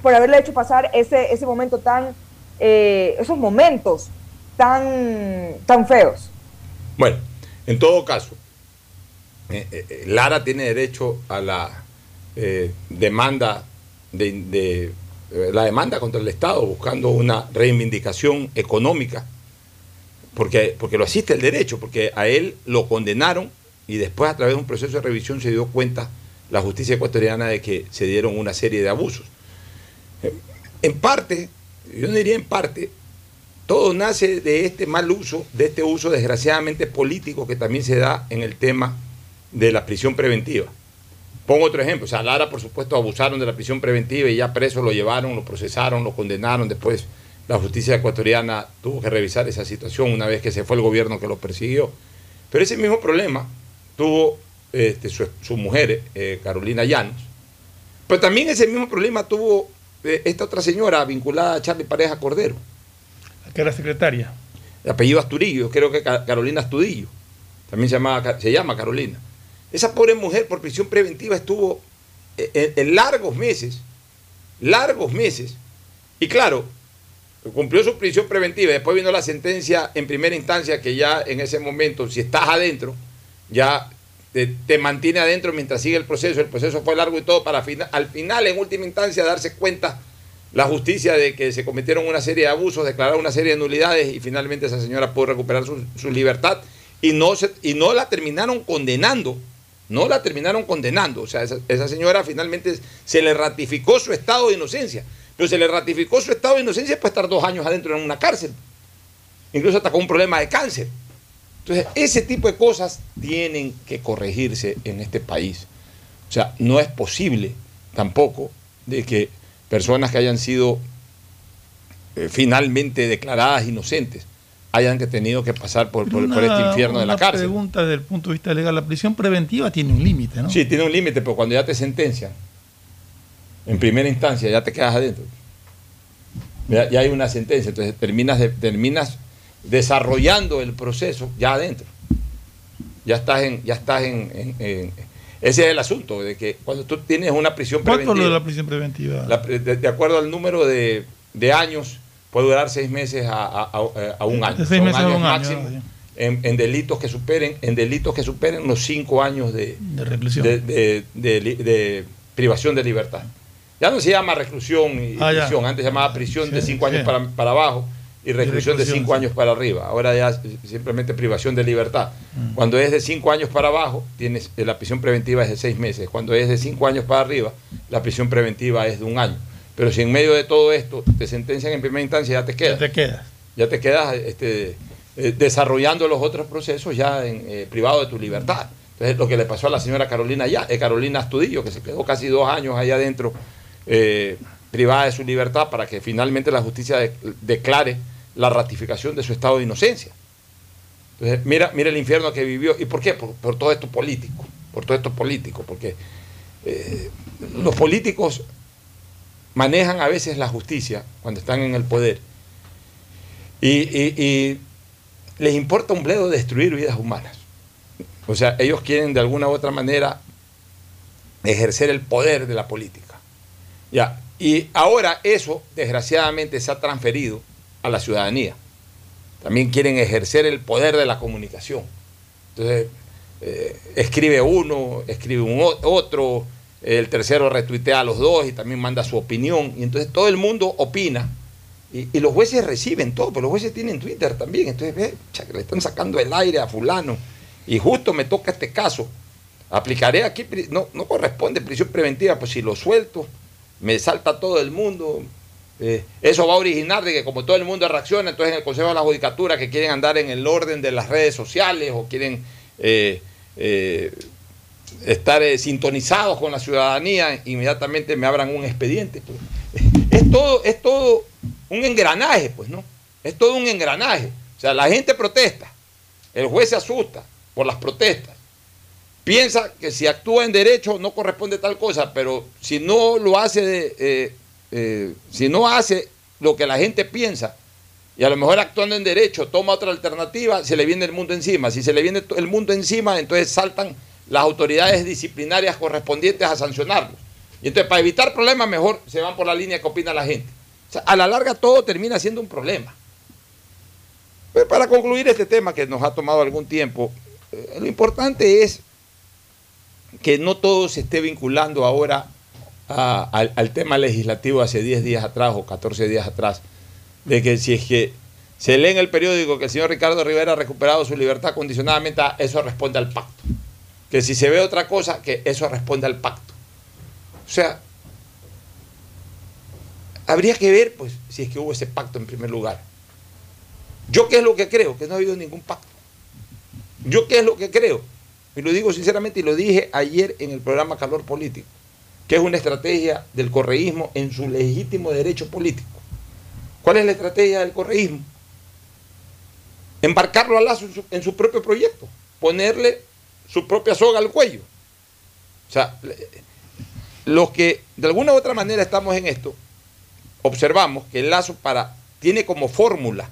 por haberle hecho pasar ese, ese momento tan, eh, esos momentos tan, tan feos. bueno, en todo caso, eh, Lara tiene derecho a la eh, demanda de, de, eh, la demanda contra el Estado buscando una reivindicación económica porque, porque lo asiste el derecho, porque a él lo condenaron y después a través de un proceso de revisión se dio cuenta la justicia ecuatoriana de que se dieron una serie de abusos. Eh, En parte, yo diría en parte, todo nace de este mal uso, de este uso desgraciadamente político que también se da en el tema de la prisión preventiva. Pongo otro ejemplo, o sea, Lara por supuesto abusaron de la prisión preventiva y ya preso lo llevaron, lo procesaron, lo condenaron, después la justicia ecuatoriana tuvo que revisar esa situación una vez que se fue el gobierno que lo persiguió. Pero ese mismo problema tuvo este, su, su mujer, eh, Carolina Llanos, pero también ese mismo problema tuvo eh, esta otra señora vinculada a Charlie Pareja Cordero que era secretaria. de apellido Asturillo, creo que Ca- Carolina Astudillo, también se, llamaba, se llama Carolina. Esa pobre mujer por prisión preventiva estuvo eh, en, en largos meses, largos meses, y claro, cumplió su prisión preventiva, después vino la sentencia en primera instancia que ya en ese momento, si estás adentro, ya te, mantiene adentro mientras sigue el proceso, el proceso fue largo y todo, para al final, en última instancia, darse cuenta la justicia de que se cometieron una serie de abusos, declarar una serie de nulidades y finalmente esa señora pudo recuperar su, libertad. Y no, y no la terminaron condenando, no la terminaron condenando, o sea, esa, señora finalmente se le ratificó su estado de inocencia, pero se le ratificó su estado de inocencia para estar dos años adentro en una cárcel, incluso hasta con un problema de cáncer. Entonces, ese tipo de cosas tienen que corregirse en este país. O sea, no es posible tampoco de que personas que hayan sido eh, finalmente declaradas inocentes hayan que tenido que pasar por, por- por este infierno de la cárcel. pregunta desde el punto de vista legal. La prisión preventiva tiene un límite, ¿no? Sí, tiene un límite, pero cuando ya te sentencian, en primera instancia, ya te quedas adentro. Ya, ya hay una sentencia, entonces terminas, de- terminas desarrollando el proceso ya adentro. Ya estás en, ya estás en, en- en- ese es el asunto, de que cuando tú tienes una prisión ¿Cuánto es lo de preventiva, la prisión preventiva? la de, de acuerdo al número de, de años, puede durar seis meses a, a- a- a un año. Seis meses a un año, máximo en, en delitos que superen, en delitos que superen los cinco años de, de reclusión. de, de- privación de libertad. Ya no se llama reclusión y Ah, ya. prisión, antes se llamaba prisión de Sí, 5 años para, para abajo y reclusión de reclusión, 5 sí. años para arriba. Ahora ya simplemente privación de libertad. Cuando es de 5 años para abajo, tienes, eh, la prisión preventiva es de 6 meses. Cuando es de 5 años para arriba, la prisión preventiva es de un año. Pero si en medio de todo esto te sentencian en primera instancia, ya te quedas. te quedas. Ya te quedas este, eh, desarrollando los otros procesos ya en eh, privado de tu libertad. Entonces, lo que le pasó a la señora Carolina ya, eh, Carolina Astudillo, que se quedó casi dos años allá adentro, eh, privada de su libertad, para que finalmente la justicia de- declare la ratificación de su estado de inocencia. Entonces, mira, mira el infierno que vivió. ¿Y por qué? Por, por todo esto político. Por todo esto político. Porque los políticos manejan a veces la justicia cuando están en el poder. Y, les importa un bledo destruir vidas humanas. O sea, ellos quieren de alguna u otra manera ejercer el poder de la política. Ya. Y ahora eso, desgraciadamente, se ha transferido a la ciudadanía. También quieren ejercer el poder de la comunicación. Entonces, eh, escribe uno, escribe un otro, el tercero retuitea a los dos y también manda su opinión. Y entonces todo el mundo opina. Y, los jueces reciben todo, pero los jueces tienen Twitter también. Entonces, ve, le están sacando el aire a fulano. Y justo me toca este caso. Aplicaré aquí, no, no corresponde prisión preventiva, pues si lo suelto, me salta todo el mundo. Eh, eso va a originar de que como todo el mundo reacciona, entonces en el Consejo de la Judicatura que quieren andar en el orden de las redes sociales o quieren eh, eh, estar eh, sintonizados con la ciudadanía, inmediatamente me abran un expediente. pues. Es todo, es todo un engranaje, pues, ¿no? Es todo un engranaje. O sea, la gente protesta, el juez se asusta por las protestas, piensa que si actúa en derecho no corresponde tal cosa, pero si no lo hace, eh, eh, si no hace lo que la gente piensa, y a lo mejor actuando en derecho toma otra alternativa, se le viene el mundo encima. Si se le viene el mundo encima, entonces saltan las autoridades disciplinarias correspondientes a sancionarlos. Y entonces para evitar problemas mejor se van por la línea que opina la gente. A la larga todo termina siendo un problema. Pero para concluir este tema que nos ha tomado algún tiempo, eh, lo importante es que no todo se esté vinculando ahora al, al tema legislativo hace 10 días atrás o 14 días atrás, de que si es que se lee en el periódico que el señor Ricardo Rivera ha recuperado su libertad condicionadamente, ah, eso responde al pacto. Que si se ve otra cosa, que eso responde al pacto. O sea, habría que ver pues si es que hubo ese pacto en primer lugar. Yo qué es lo que creo, que no ha habido ningún pacto. Yo qué es lo que creo, y lo digo sinceramente y lo dije ayer en el programa Calor Político, que es una estrategia del correísmo en su legítimo derecho político. ¿Cuál es la estrategia del correísmo? Embarcarlo a Lazo en su, en su propio proyecto, ponerle su propia soga al cuello. O sea, los que de alguna u otra manera estamos en esto, observamos que el Lazo para, tiene como fórmula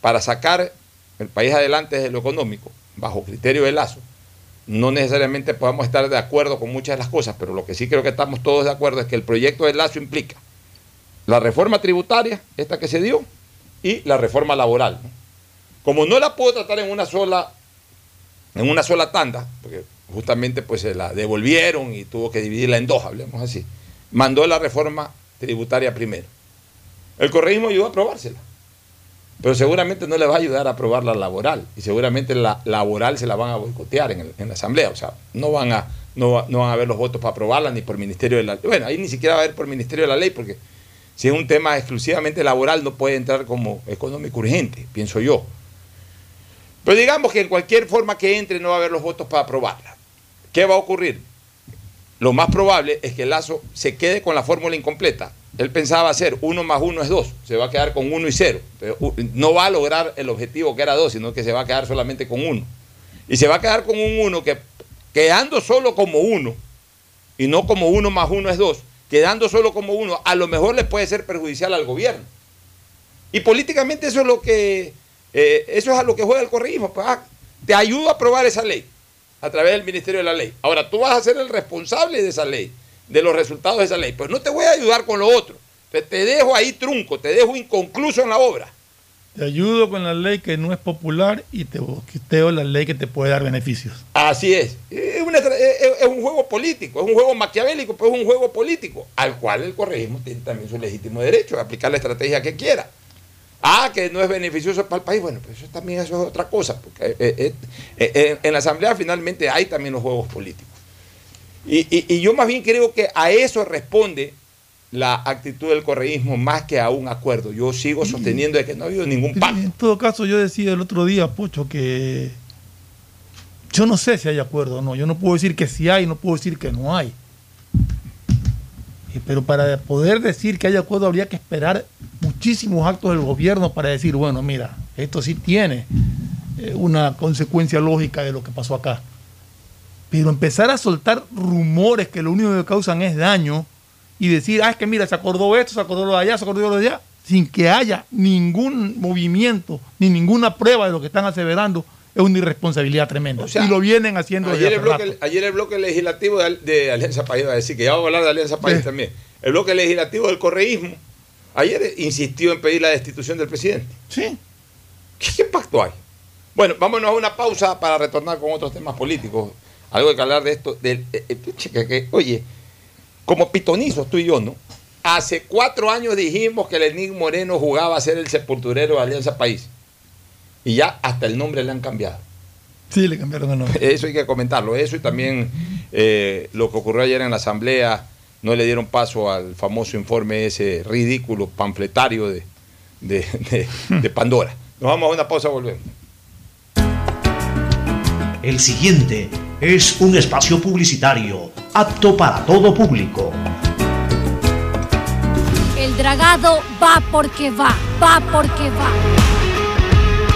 para sacar el país adelante desde lo económico, bajo criterio de Lazo, no necesariamente podamos estar de acuerdo con muchas de las cosas, pero lo que sí creo que estamos todos de acuerdo es que el proyecto de Lazo implica la reforma tributaria, esta que se dio, y la reforma laboral. Como no la puedo tratar en una sola, en una sola tanda, porque justamente pues se la devolvieron y tuvo que dividirla en dos, hablemos así, mandó la reforma tributaria primero. El correísmo ayudó a aprobársela, pero seguramente no le va a ayudar a aprobar la laboral, y seguramente la laboral se la van a boicotear en, en la asamblea, o sea, no van a no, no van a haber los votos para aprobarla ni por ministerio de la bueno, ahí ni siquiera va a haber por ministerio de la ley, porque si es un tema exclusivamente laboral no puede entrar como económico urgente, pienso yo. Pero digamos que en cualquier forma que entre no va a haber los votos para aprobarla. ¿Qué va a ocurrir? Lo más probable es que Lazo se quede con la fórmula incompleta. Él pensaba hacer uno más uno es dos, se va a quedar con uno y cero. Pero, u- no va a lograr el objetivo que era dos, sino que se va a quedar solamente con uno. Y se va a quedar con un uno que, quedando solo como uno, y no como uno más uno es dos, quedando solo como uno, a lo mejor le puede ser perjudicial al gobierno. Y políticamente eso es lo que eh, eso es a lo que juega el correísmo. Pues, ah, te ayudo a aprobar esa ley a través del Ministerio de la Ley. Ahora tú vas a ser el responsable de esa ley, de los resultados de esa ley. Pues no te voy a ayudar con lo otro. Te, te dejo ahí trunco, te dejo inconcluso en la obra. Te ayudo con la ley que no es popular y te boqueteo la ley que te puede dar beneficios. Así es. Es una es, un juego político, es un juego maquiavélico, pero es un juego político, al cual el correísmo tiene también su legítimo derecho de aplicar la estrategia que quiera. Ah, que no es beneficioso para el país, bueno, pues eso también eso es otra cosa, porque eh, eh, eh, en la Asamblea finalmente hay también los juegos políticos. Y, y- y yo más bien creo que a eso responde la actitud del correísmo más que a un acuerdo. Yo sigo sosteniendo de que no ha habido ningún pacto. En todo caso, yo decía el otro día, Pocho, que yo no sé si hay acuerdo o no. Yo no puedo decir que sí hay, no puedo decir que no hay. Eh, Pero para poder decir que hay acuerdo habría que esperar muchísimos actos del gobierno para decir, bueno, mira, esto sí tiene eh, una consecuencia lógica de lo que pasó acá. Pero empezar a soltar rumores que lo único que causan es daño y decir, ah, es que mira, se acordó esto, se acordó lo de allá, se acordó lo de allá, sin que haya ningún movimiento ni ninguna prueba de lo que están aseverando, es una irresponsabilidad tremenda. O sea, y lo vienen haciendo desde Ayer el, bloque, rato. ayer el bloque legislativo de, Al- de Alianza País, iba a decir que ya vamos a hablar de Alianza País Sí. también. El bloque legislativo del correísmo, ayer insistió en pedir la destitución del presidente. Sí. ¿Qué, qué pacto hay? Bueno, vámonos a una pausa para retornar con otros temas políticos. Algo hay que hablar de esto. Del, eh, eh, oye, como pitonizos tú y yo, ¿no? Hace cuatro años dijimos que Lenín Moreno jugaba a ser el sepulturero de Alianza País. Y ya hasta el nombre le han cambiado. Sí, le cambiaron el nombre. Eso hay que comentarlo. Eso y también eh, lo que ocurrió ayer en la Asamblea, no le dieron paso al famoso informe ese ridículo panfletario de, de, de- de Pandora. Nos vamos a una pausa, volvemos. El siguiente es un espacio publicitario apto para todo público. El dragado va porque va, va porque va.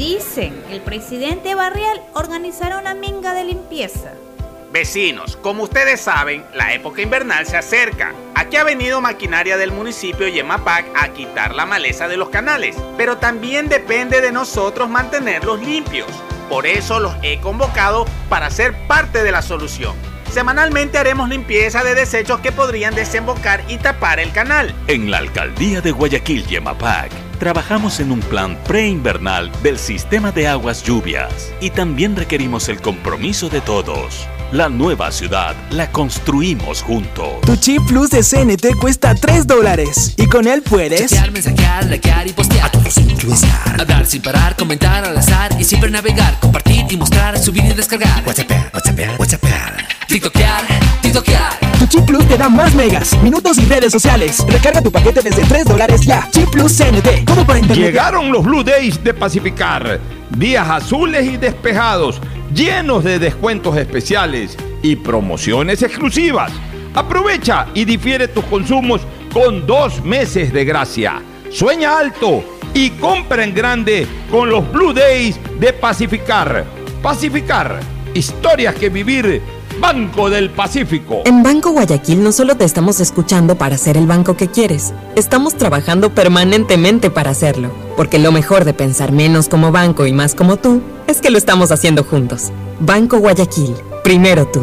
Dicen, el presidente Barrial organizará una minga de limpieza. Vecinos, como ustedes saben, la época invernal se acerca. Aquí ha venido maquinaria del municipio Yemapac a quitar la maleza de los canales, pero también depende de nosotros mantenerlos limpios. Por eso los he convocado para ser parte de la solución. Semanalmente haremos limpieza de desechos que podrían desembocar y tapar el canal. En la alcaldía de Guayaquil, Yemapac, trabajamos en un plan preinvernal del sistema de aguas lluvias y también requerimos el compromiso de todos. La nueva ciudad la construimos juntos. Tu chip plus de CNT cuesta 3 dólares y con él puedes Chatear, mensajear, likear y postear. A todos Hablar sin parar, comentar al azar y siempre navegar, compartir y mostrar, subir y descargar. WhatsApp, WhatsApp, WhatsApp. TikTokear, TikTokear. Chip plus te da más megas, minutos y redes sociales. Recarga tu paquete desde 3 dólares ya. Chip plus CNT. ¿Cómo para internet? Llegaron los Blue Days de Pacificar. Días azules y despejados, llenos de descuentos especiales y promociones exclusivas. Aprovecha y difiere tus consumos con dos meses de gracia. Sueña alto y compra en grande con los Blue Days de Pacificar. Pacificar, historias que vivir. Banco del Pacífico. En Banco Guayaquil no solo te estamos escuchando para ser el banco que quieres, estamos trabajando permanentemente para hacerlo, porque lo mejor de pensar menos como banco y más como tú es que lo estamos haciendo juntos. Banco Guayaquil, primero tú.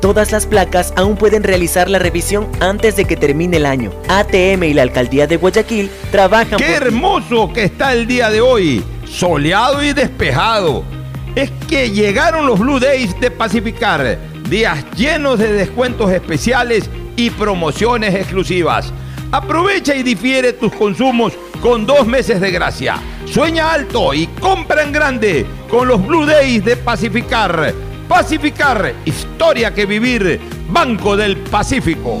Todas las placas aún pueden realizar la revisión antes de que termine el año. ATM y la Alcaldía de Guayaquil trabajan ¡Qué hermoso que está el día de hoy! Soleado y despejado. Es que llegaron los Blue Days de Pacificar. Días llenos de descuentos especiales y promociones exclusivas. Aprovecha y difiere tus consumos con dos meses de gracia. Sueña alto y compra en grande con los Blue Days de Pacificar. Pacificar, historia que vivir. Banco del Pacífico.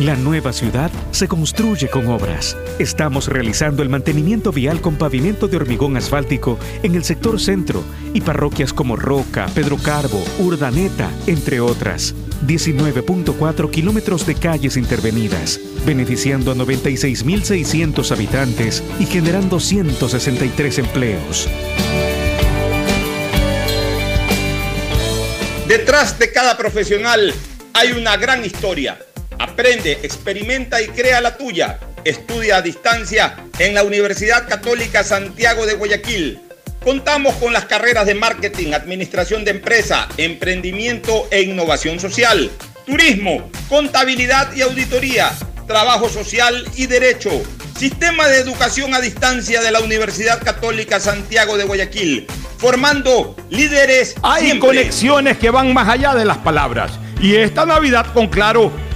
La nueva ciudad se construye con obras. Estamos realizando el mantenimiento vial con pavimento de hormigón asfáltico en el sector centro y parroquias como Roca, Pedro Carbo, Urdaneta, entre otras. 19.4 kilómetros de calles intervenidas, beneficiando a 96.600 habitantes y generando 163 empleos. Detrás de cada profesional hay una gran historia. Aprende, experimenta y crea la tuya. Estudia a distancia en la Universidad Católica Santiago de Guayaquil. Contamos con las carreras de marketing, administración de empresa, emprendimiento e innovación social, turismo, contabilidad y auditoría, trabajo social y derecho. Sistema de educación a distancia de la Universidad Católica Santiago de Guayaquil, formando líderes. Hay siempre. conexiones que van más allá de las palabras. Y esta Navidad con Claro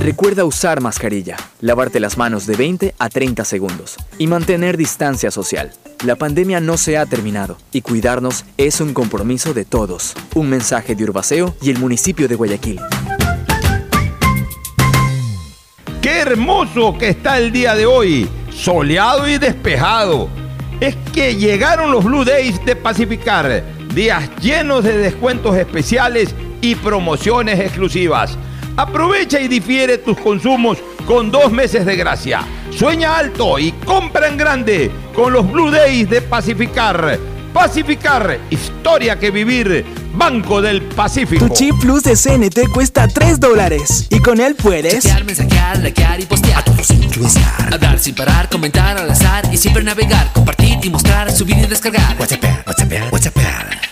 Recuerda usar mascarilla, lavarte las manos de 20 a 30 segundos y mantener distancia social. La pandemia no se ha terminado y cuidarnos es un compromiso de todos. Un mensaje de Urbaceo y el municipio de Guayaquil. Qué hermoso que está el día de hoy, soleado y despejado. Es que llegaron los Blue Days de Pacificar, días llenos de descuentos especiales y promociones exclusivas. Aprovecha y difiere tus consumos con dos meses de gracia. Sueña alto y compra en grande con los Blue Days de Pacificar. Pacificar, historia que vivir. Banco del Pacífico. Tu chip plus de CNT cuesta 3 dólares y con él puedes Chatear, mensajear, likear y postear. A todos influenciar. Hablar sin parar, comentar al azar y siempre navegar, compartir y mostrar, subir y descargar. WhatsApp, WhatsApp, WhatsApp.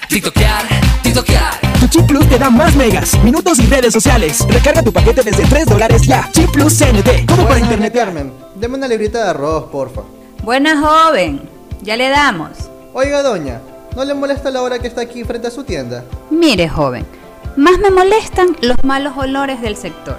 TikTokear, TikTokear. Chip Plus te da más megas, minutos y redes sociales. Recarga tu paquete desde 3 dólares ya. Chip Plus CNT, como para internet. Carmen, deme una librita de arroz, porfa. Buena joven, ya le damos. Oiga, doña, ¿no le molesta la hora que está aquí frente a su tienda? Mire, joven, más me molestan los malos olores del sector.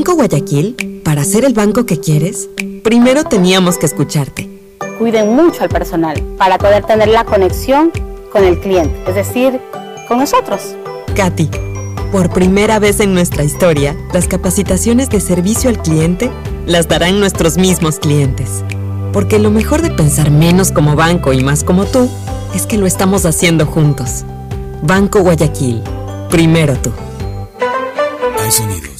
Banco Guayaquil, para ser el banco que quieres, primero teníamos que escucharte. Cuiden mucho al personal para poder tener la conexión con el cliente, es decir, con nosotros. Katy, por primera vez en nuestra historia, las capacitaciones de servicio al cliente las darán nuestros mismos clientes. Porque lo mejor de pensar menos como banco y más como tú es que lo estamos haciendo juntos. Banco Guayaquil, primero tú. Hay sonidos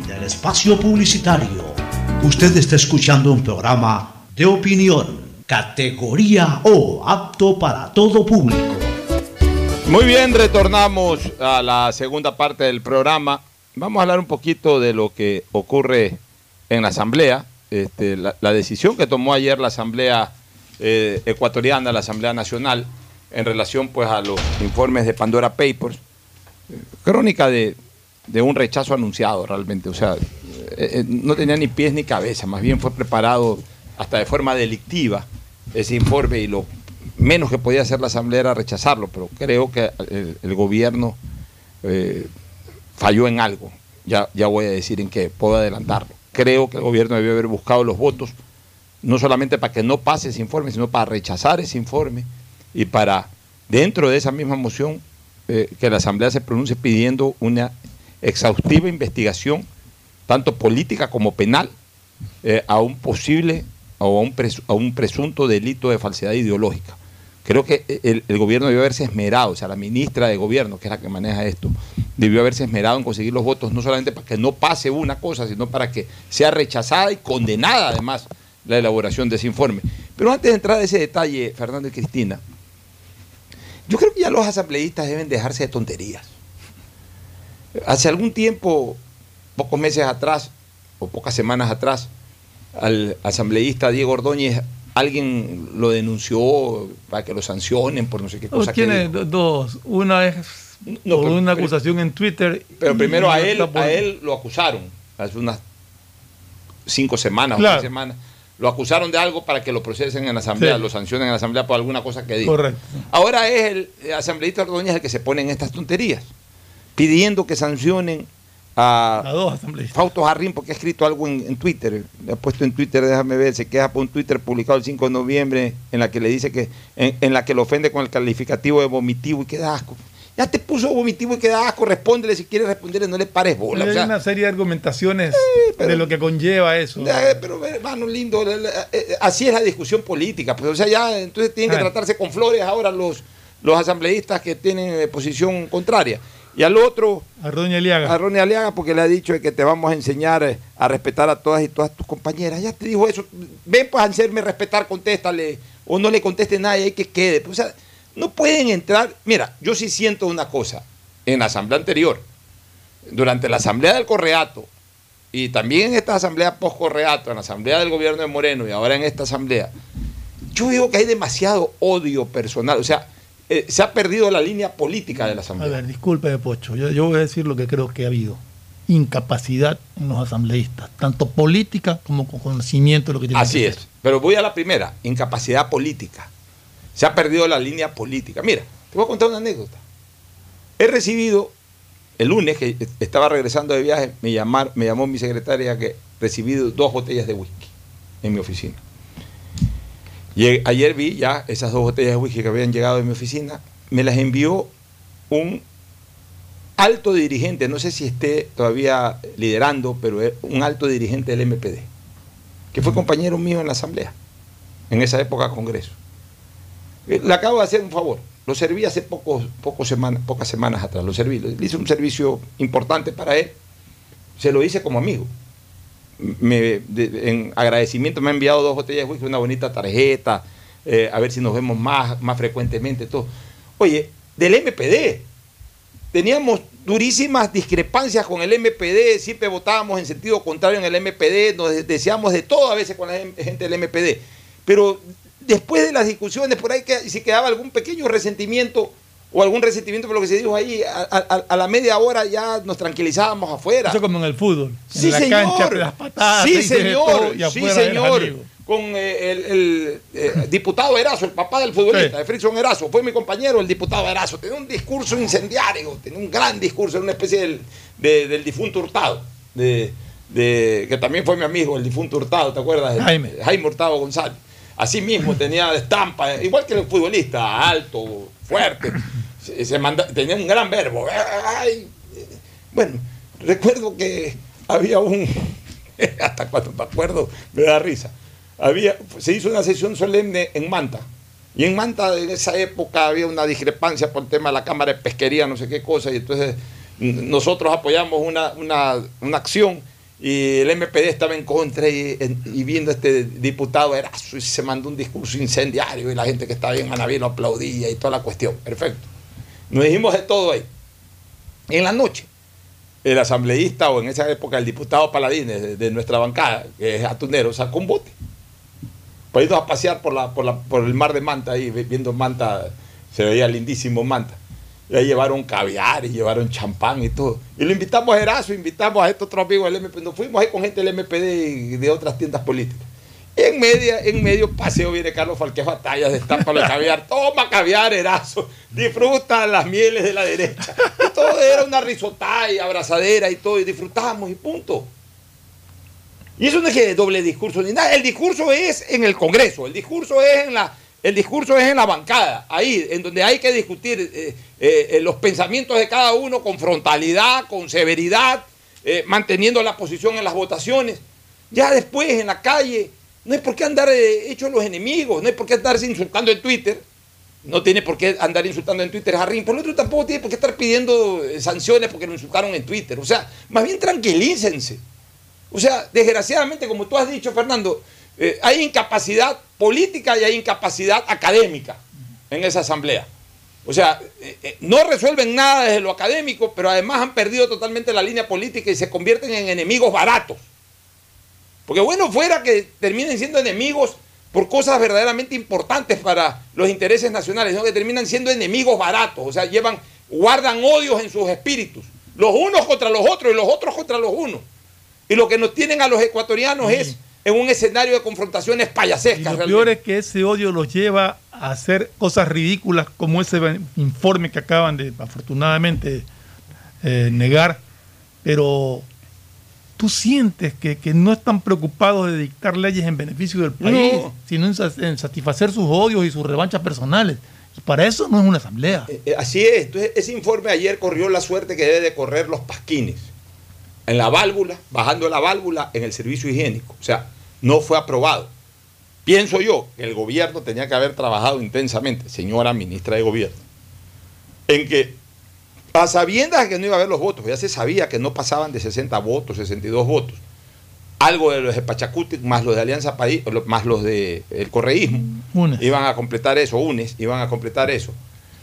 espacio publicitario. Usted está escuchando un programa de opinión, categoría O, apto para todo público. Muy bien, retornamos a la segunda parte del programa. Vamos a hablar un poquito de lo que ocurre en la Asamblea, este, la, la decisión que tomó ayer la Asamblea eh, ecuatoriana, la Asamblea Nacional, en relación pues a los informes de Pandora Papers, crónica de, de un rechazo anunciado realmente, o sea, eh, eh, no tenía ni pies ni cabeza, más bien fue preparado hasta de forma delictiva ese informe y lo menos que podía hacer la Asamblea era rechazarlo, pero creo que el, el gobierno eh, falló en algo. Ya, ya voy a decir en qué, puedo adelantarlo. Creo que el gobierno debió haber buscado los votos, no solamente para que no pase ese informe, sino para rechazar ese informe y para, dentro de esa misma moción, eh, que la Asamblea se pronuncie pidiendo una exhaustiva investigación, tanto política como penal, eh, a un posible o a un, presunto delito de falsedad ideológica. Creo que el, el gobierno debió haberse esmerado, o sea, la ministra de gobierno, que es la que maneja esto, debió haberse esmerado en conseguir los votos, no solamente para que no pase una cosa, sino para que sea rechazada y condenada además la elaboración de ese informe. Pero antes de entrar a ese detalle, Fernando y Cristina, yo creo que ya los asambleístas deben dejarse de tonterías. Hace algún tiempo, pocos meses atrás, o pocas semanas atrás, al asambleísta Diego Ordóñez, alguien lo denunció para que lo sancionen por no sé qué No, cosa. que tiene do- dos. Una es No, por pero- una pero- acusación en Twitter. Pero primero a él, por- a él lo acusaron hace unas cinco semanas o Claro. seis semanas. Lo acusaron de algo para que lo procesen en la asamblea, Sí. lo sancionen en la asamblea por alguna cosa que dijo. Correcto. Ahora es el asambleísta Ordóñez el que se pone en estas tonterías, pidiendo que sancionen a, A dos. Fausto Jarrín porque ha escrito algo en, en Twitter, le ha puesto en Twitter, déjame ver, se queja por un Twitter publicado el 5 de noviembre en la que le dice que, en, en la que lo ofende con el calificativo de vomitivo y que da asco. Ya te puso vomitivo y que da asco, respóndele si quieres responderle, no le pares bola. Hay o sea, una serie de argumentaciones de lo que conlleva eso. eh, pero hermano lindo, la- eh, así es la discusión política, pues o sea, ya entonces tienen que Bueno. tratarse con flores ahora los, los asambleístas que tienen eh, posición contraria. Y al otro, A Roña Eliaga. a Ronnie Aliaga, porque le ha dicho que te vamos a enseñar eh, a respetar a todas y todas tus compañeras. Ya te dijo eso. Ven pues a hacerme respetar, contéstale. O no le conteste nada y hay que quede. Pues, o sea, no pueden entrar. Mira, yo sí siento una cosa. En la asamblea anterior, durante la asamblea del Correato, y también en esta asamblea post-Correato, en la asamblea del gobierno de Moreno y ahora en esta asamblea, yo veo que hay demasiado odio personal. O sea, eh, se ha perdido la línea política de la A asamblea. ver, disculpe, Pocho. Yo, yo voy a decir lo que creo que ha habido. Incapacidad en los asambleístas, tanto política como con conocimiento de lo que tienen Así que es. hacer. Pero voy a la primera, incapacidad política. Se ha perdido la línea política. Mira, te voy a contar una anécdota. He recibido, el lunes que estaba regresando de viaje, me, llamar, me llamó mi secretaria que he recibido dos botellas de whisky en mi oficina. Y ayer vi ya esas dos botellas de whisky que habían llegado de mi oficina, me las envió un alto dirigente, no sé si esté todavía liderando, pero es un alto dirigente del MPD, que fue compañero mío en la asamblea, en esa época Congreso. Eh, Le acabo de hacer un favor, lo serví hace pocos, pocos semanas, pocas semanas atrás, lo serví, le hice un servicio importante para él, se lo hice como amigo. En agradecimiento me ha enviado dos botellas de whisky, una bonita tarjeta, eh, a ver si nos vemos más, más frecuentemente, todo. Oye, del MPD, teníamos durísimas discrepancias con el MPD, siempre votábamos en sentido contrario en el MPD, nos de- deseamos de todo a veces con la gen- gente del MPD, pero después de las discusiones, por ahí que, si quedaba algún pequeño resentimiento, o algún resentimiento por lo que se dijo ahí, a, a- a la media hora ya nos tranquilizábamos afuera. Eso como en el fútbol. Sí, en la señor. cancha, patadas, sí, señor. y Sí, señor. Con eh, el, el, eh, diputado Erazo, el papá del futbolista, de Frickson Erazo, fue mi compañero, el diputado Erazo. Tenía un discurso incendiario, tenía un gran discurso, era una especie del, de- del difunto Hurtado, de, de- que también fue mi amigo, el difunto Hurtado, ¿te acuerdas? Jaime. Jaime Hurtado González. Así mismo tenía estampa, igual que el futbolista, alto, fuerte. Se, manda- tenía un gran verbo. Ay, bueno, recuerdo que había un, hasta cuando me acuerdo me da risa, había, se hizo una sesión solemne en Manta. Y en Manta en esa época había una discrepancia por el tema de la Cámara de Pesquería, no sé qué cosa, y entonces mm, nosotros apoyamos una, una, una acción y el MPD estaba en contra y, en- y viendo a este diputado Erazo y se mandó un discurso incendiario y la gente que estaba en Manaví lo aplaudía y toda la cuestión. Perfecto. Nos dijimos de todo ahí. En la noche, el asambleísta o en esa época el diputado Paladines de, nuestra bancada, que es atunero, sacó un bote. Para irnos a pasear por, la, por, la- por el mar de Manta, ahí vi- viendo Manta, se veía lindísimo Manta. Y ahí llevaron caviar y llevaron champán y todo. Y lo invitamos a Erazo, invitamos a estos otros amigos del MPD. Nos fuimos ahí con gente del MPD y de otras tiendas políticas. En, media, en medio paseo viene Carlos Falquez Batallas, destapa el caviar. Toma caviar, Erazo. Disfruta las mieles de la derecha. Y todo era una risotada y abrazadera y todo. Y disfrutamos y punto. Y eso no es que doble discurso ni nada. El discurso es en el Congreso, el discurso es en la, el discurso es en la bancada, ahí, en donde hay que discutir eh, eh, eh, los pensamientos de cada uno con frontalidad, con severidad, manteniendo la posición en las votaciones. Ya después, en la calle, no hay por qué andar hechos los enemigos, no hay por qué andarse insultando en Twitter. No tiene por qué andar insultando en Twitter a. Por lo otro, tampoco tiene por qué estar pidiendo sanciones porque lo insultaron en Twitter. O sea, más bien tranquilícense. O sea, desgraciadamente, como tú has dicho, Fernando, eh, hay incapacidad política y hay incapacidad académica en esa asamblea. O sea, eh, eh, no resuelven nada desde lo académico, pero además han perdido totalmente la línea política y se convierten en enemigos baratos. Porque bueno fuera que terminen siendo enemigos por cosas verdaderamente importantes para los intereses nacionales, sino que terminan siendo enemigos baratos, o sea, llevan, guardan odios en sus espíritus, los unos contra los otros y los otros contra los unos. Y lo que nos tienen a los ecuatorianos es en un escenario de confrontaciones Y payasescas. lo realmente. peor es que ese odio los lleva a hacer cosas ridículas como ese informe que acaban de, afortunadamente, eh, negar. Pero tú sientes que, que no están preocupados de dictar leyes en beneficio del país, No. sino en, sa- en satisfacer sus odios y sus revanchas personales. Y para eso no es una asamblea. Eh, Así es. Entonces, ese informe ayer corrió la suerte que debe de correr los pasquines. En la válvula, bajando la válvula en el servicio higiénico. O sea, no fue aprobado. Pienso yo que el gobierno tenía que haber trabajado intensamente, señora ministra de Gobierno, en que, a sabiendas de que no iba a haber los votos, ya se sabía que no pasaban de 60 votos, 62 votos, algo de los de Pachacuti, más los de Alianza País, más los de el correísmo, Unes. iban a completar eso, UNES, iban a completar eso.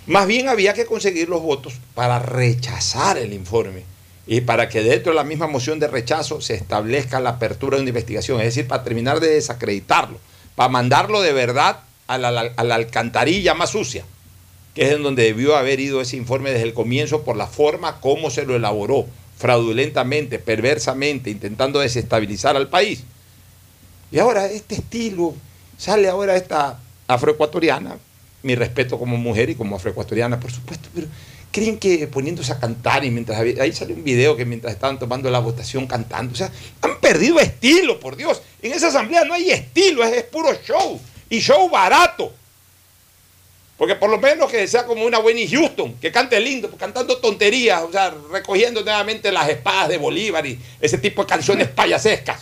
Más bien había que conseguir los votos para rechazar el informe y para que dentro de la misma moción de rechazo se establezca la apertura de una investigación, es decir, para terminar de desacreditarlo, para mandarlo de verdad a la, a la alcantarilla más sucia, que es en donde debió haber ido ese informe desde el comienzo por la forma como se lo elaboró, fraudulentamente, perversamente, intentando desestabilizar al país. Y ahora este estilo, sale ahora esta afroecuatoriana, mi respeto como mujer y como afroecuatoriana, por supuesto, pero creen que poniéndose a cantar y mientras había- ahí sale un video que mientras estaban tomando la votación cantando, o sea, han perdido estilo, por Dios. En esa asamblea no hay estilo, es, es puro show y show barato. Porque por lo menos que sea como una Winnie Houston, que cante lindo, cantando tonterías, o sea, recogiendo nuevamente las espadas de Bolívar y ese tipo de canciones payasescas.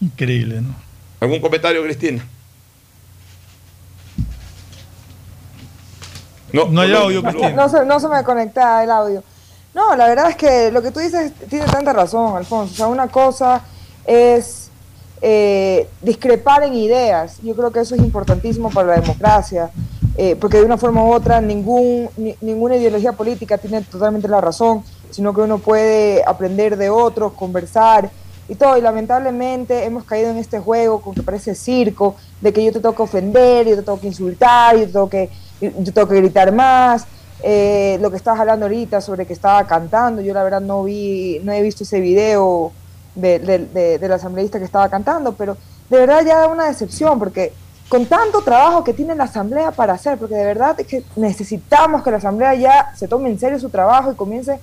Increíble, ¿no? ¿Algún comentario, Cristina? No, No hay audio, Cristina. No se, no se me conecta el audio. No, la verdad es que lo que tú dices tiene tanta razón, Alfonso. O sea, una cosa es eh, discrepar en ideas. Yo creo que eso es importantísimo para la democracia, eh, porque de una forma u otra ningún, ni- ninguna ideología política tiene totalmente la razón, sino que uno puede aprender de otros, conversar y todo. Y lamentablemente hemos caído en este juego con que parece circo, de que yo te tengo que ofender, yo te tengo que insultar, yo te tengo que yo tengo que gritar más. Eh, lo que estabas hablando ahorita sobre que estaba cantando, yo la verdad no vi, no he visto ese video de, de, del asambleísta que estaba cantando, pero de verdad ya da una decepción porque con tanto trabajo que tiene la Asamblea para hacer, porque de verdad es que necesitamos que la Asamblea ya se tome en serio su trabajo y comience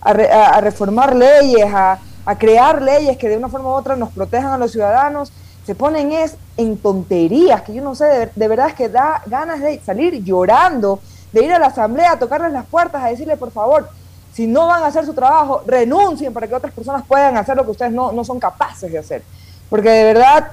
a, reformar leyes, a, crear leyes que de una forma u otra nos protejan a los ciudadanos, se ponen es en tonterías, que yo no sé, de, de verdad es que da ganas de salir llorando, de ir a la Asamblea, a tocarles las puertas, a decirle, por favor, si no van a hacer su trabajo, renuncien para que otras personas puedan hacer lo que ustedes no, no son capaces de hacer. Porque de verdad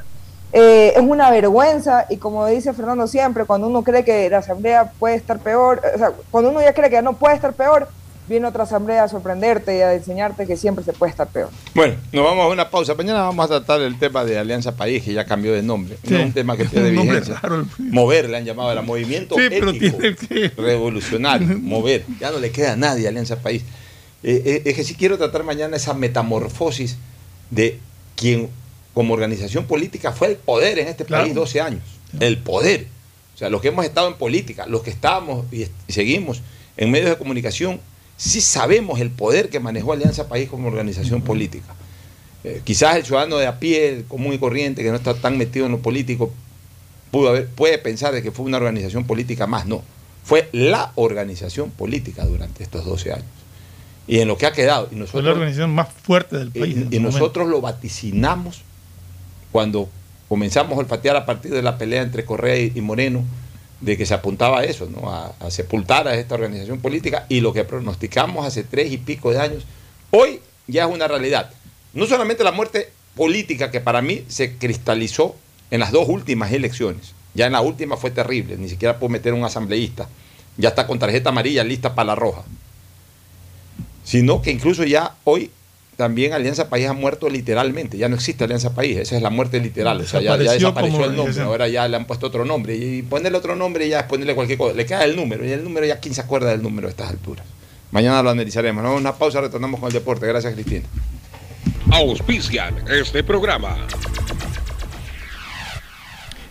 eh, es una vergüenza y como dice Fernando siempre, cuando uno cree que la asamblea puede estar peor, o sea, cuando uno ya cree que no puede estar peor, viene otra asamblea a sorprenderte y a enseñarte que siempre se puede estar peor. Bueno, nos vamos a una pausa. Mañana vamos a tratar el tema de Alianza País, que ya cambió de nombre. es un tema que tiene vigencia. Mover, le han llamado al movimiento ético, revolucionario. mover. Ya no le queda a nadie Alianza País. Eh, eh, es que sí quiero tratar mañana esa metamorfosis de quien como organización política fue el poder en este país 12 años. El poder. O sea, los que hemos estado en política, los que estamos y, seguimos en medios de comunicación, sí sabemos el poder que manejó Alianza País como organización política. Eh, quizás el ciudadano de a pie, común y corriente, que no está tan metido en lo político, pudo haber, puede pensar de que fue una organización política más. No, fue la organización política durante estos 12 años. Y en lo que ha quedado. Y nosotros, fue la organización más fuerte del país. Y, y nosotros lo vaticinamos cuando comenzamos a olfatear a partir de la pelea entre Correa y Moreno, de que se apuntaba a eso, ¿no? a, sepultar a esta organización política y lo que pronosticamos hace tres y pico de años, hoy ya es una realidad. No solamente la muerte política que para mí se cristalizó en las dos últimas elecciones, ya en la última fue terrible, ni siquiera pudo meter un asambleísta, ya está con tarjeta amarilla lista para la roja, sino que incluso ya hoy también Alianza País ha muerto literalmente, ya no existe Alianza País, esa es la muerte literal, o sea, ya, desapareció el nombre, ahora ya le han puesto otro nombre, y ponerle otro nombre y ya es ponerle cualquier cosa, le queda el número, y el número ya quién se acuerda del número a estas alturas. Mañana lo analizaremos, a una pausa, retornamos con el deporte, gracias Cristina. Auspician este programa.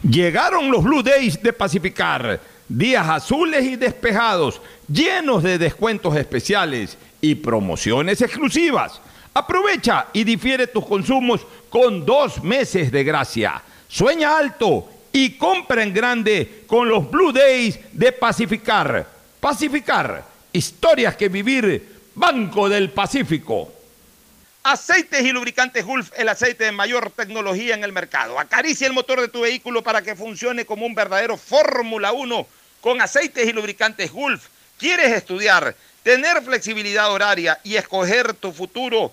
Llegaron los Blue Days de Pacificar, días azules y despejados, llenos de descuentos especiales y promociones exclusivas. Aprovecha y difiere tus consumos con dos meses de gracia. Sueña alto y compra en grande con los Blue Days de Pacificar. Pacificar, historias que vivir, Banco del Pacífico. Aceites y lubricantes Gulf, el aceite de mayor tecnología en el mercado. Acaricia el motor de tu vehículo para que funcione como un verdadero Fórmula 1 con aceites y lubricantes Gulf. ¿Quieres estudiar, tener flexibilidad horaria y escoger tu futuro?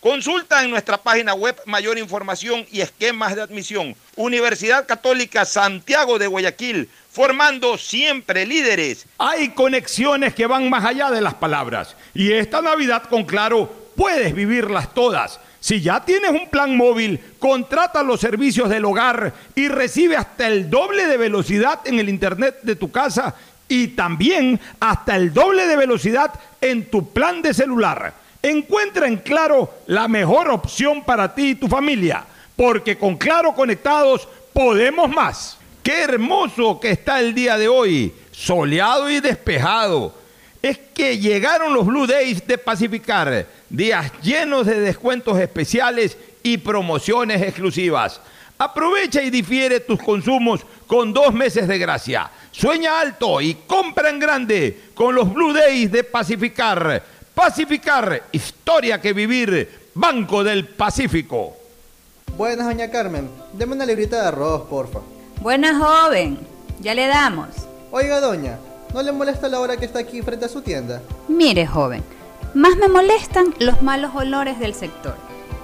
Consulta en nuestra página web mayor información y esquemas de admisión. Universidad Católica Santiago de Guayaquil, formando siempre líderes. Hay conexiones que van más allá de las palabras y esta Navidad con Claro puedes vivirlas todas. Si ya tienes un plan móvil, contrata los servicios del hogar y recibe hasta el doble de velocidad en el Internet de tu casa y también hasta el doble de velocidad en tu plan de celular. Encuentra en Claro la mejor opción para ti y tu familia, porque con Claro conectados podemos más. Qué hermoso que está el día de hoy, soleado y despejado. Es que llegaron los Blue Days de Pacificar, días llenos de descuentos especiales y promociones exclusivas. Aprovecha y difiere tus consumos con dos meses de gracia. Sueña alto y compra en grande con los Blue Days de Pacificar. Pacificar, historia que vivir, Banco del Pacífico. Buenas, doña Carmen. Deme una librita de arroz, porfa. Buena joven, ya le damos. Oiga, doña, ¿no le molesta la hora que está aquí frente a su tienda? Mire, joven, más me molestan los malos olores del sector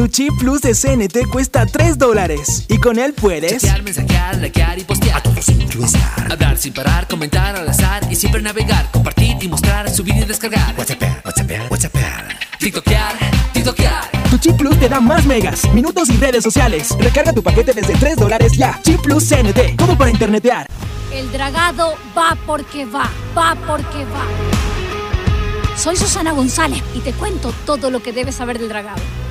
Tu chip plus de CNT cuesta 3 dólares y con él puedes Chatear, mensajear, likear y postear. A todos influenciar. Hablar sin parar, comentar al azar y siempre navegar, compartir y mostrar, subir y descargar. WhatsApp, WhatsApp, WhatsApp. TikTokear, TikTokear. Tu chip plus te da más megas, minutos y redes sociales. Recarga tu paquete desde 3 dólares ya. Chip plus CNT, todo para internetear. El dragado va porque va, va porque va. Soy Susana González y te cuento todo lo que debes saber del dragado.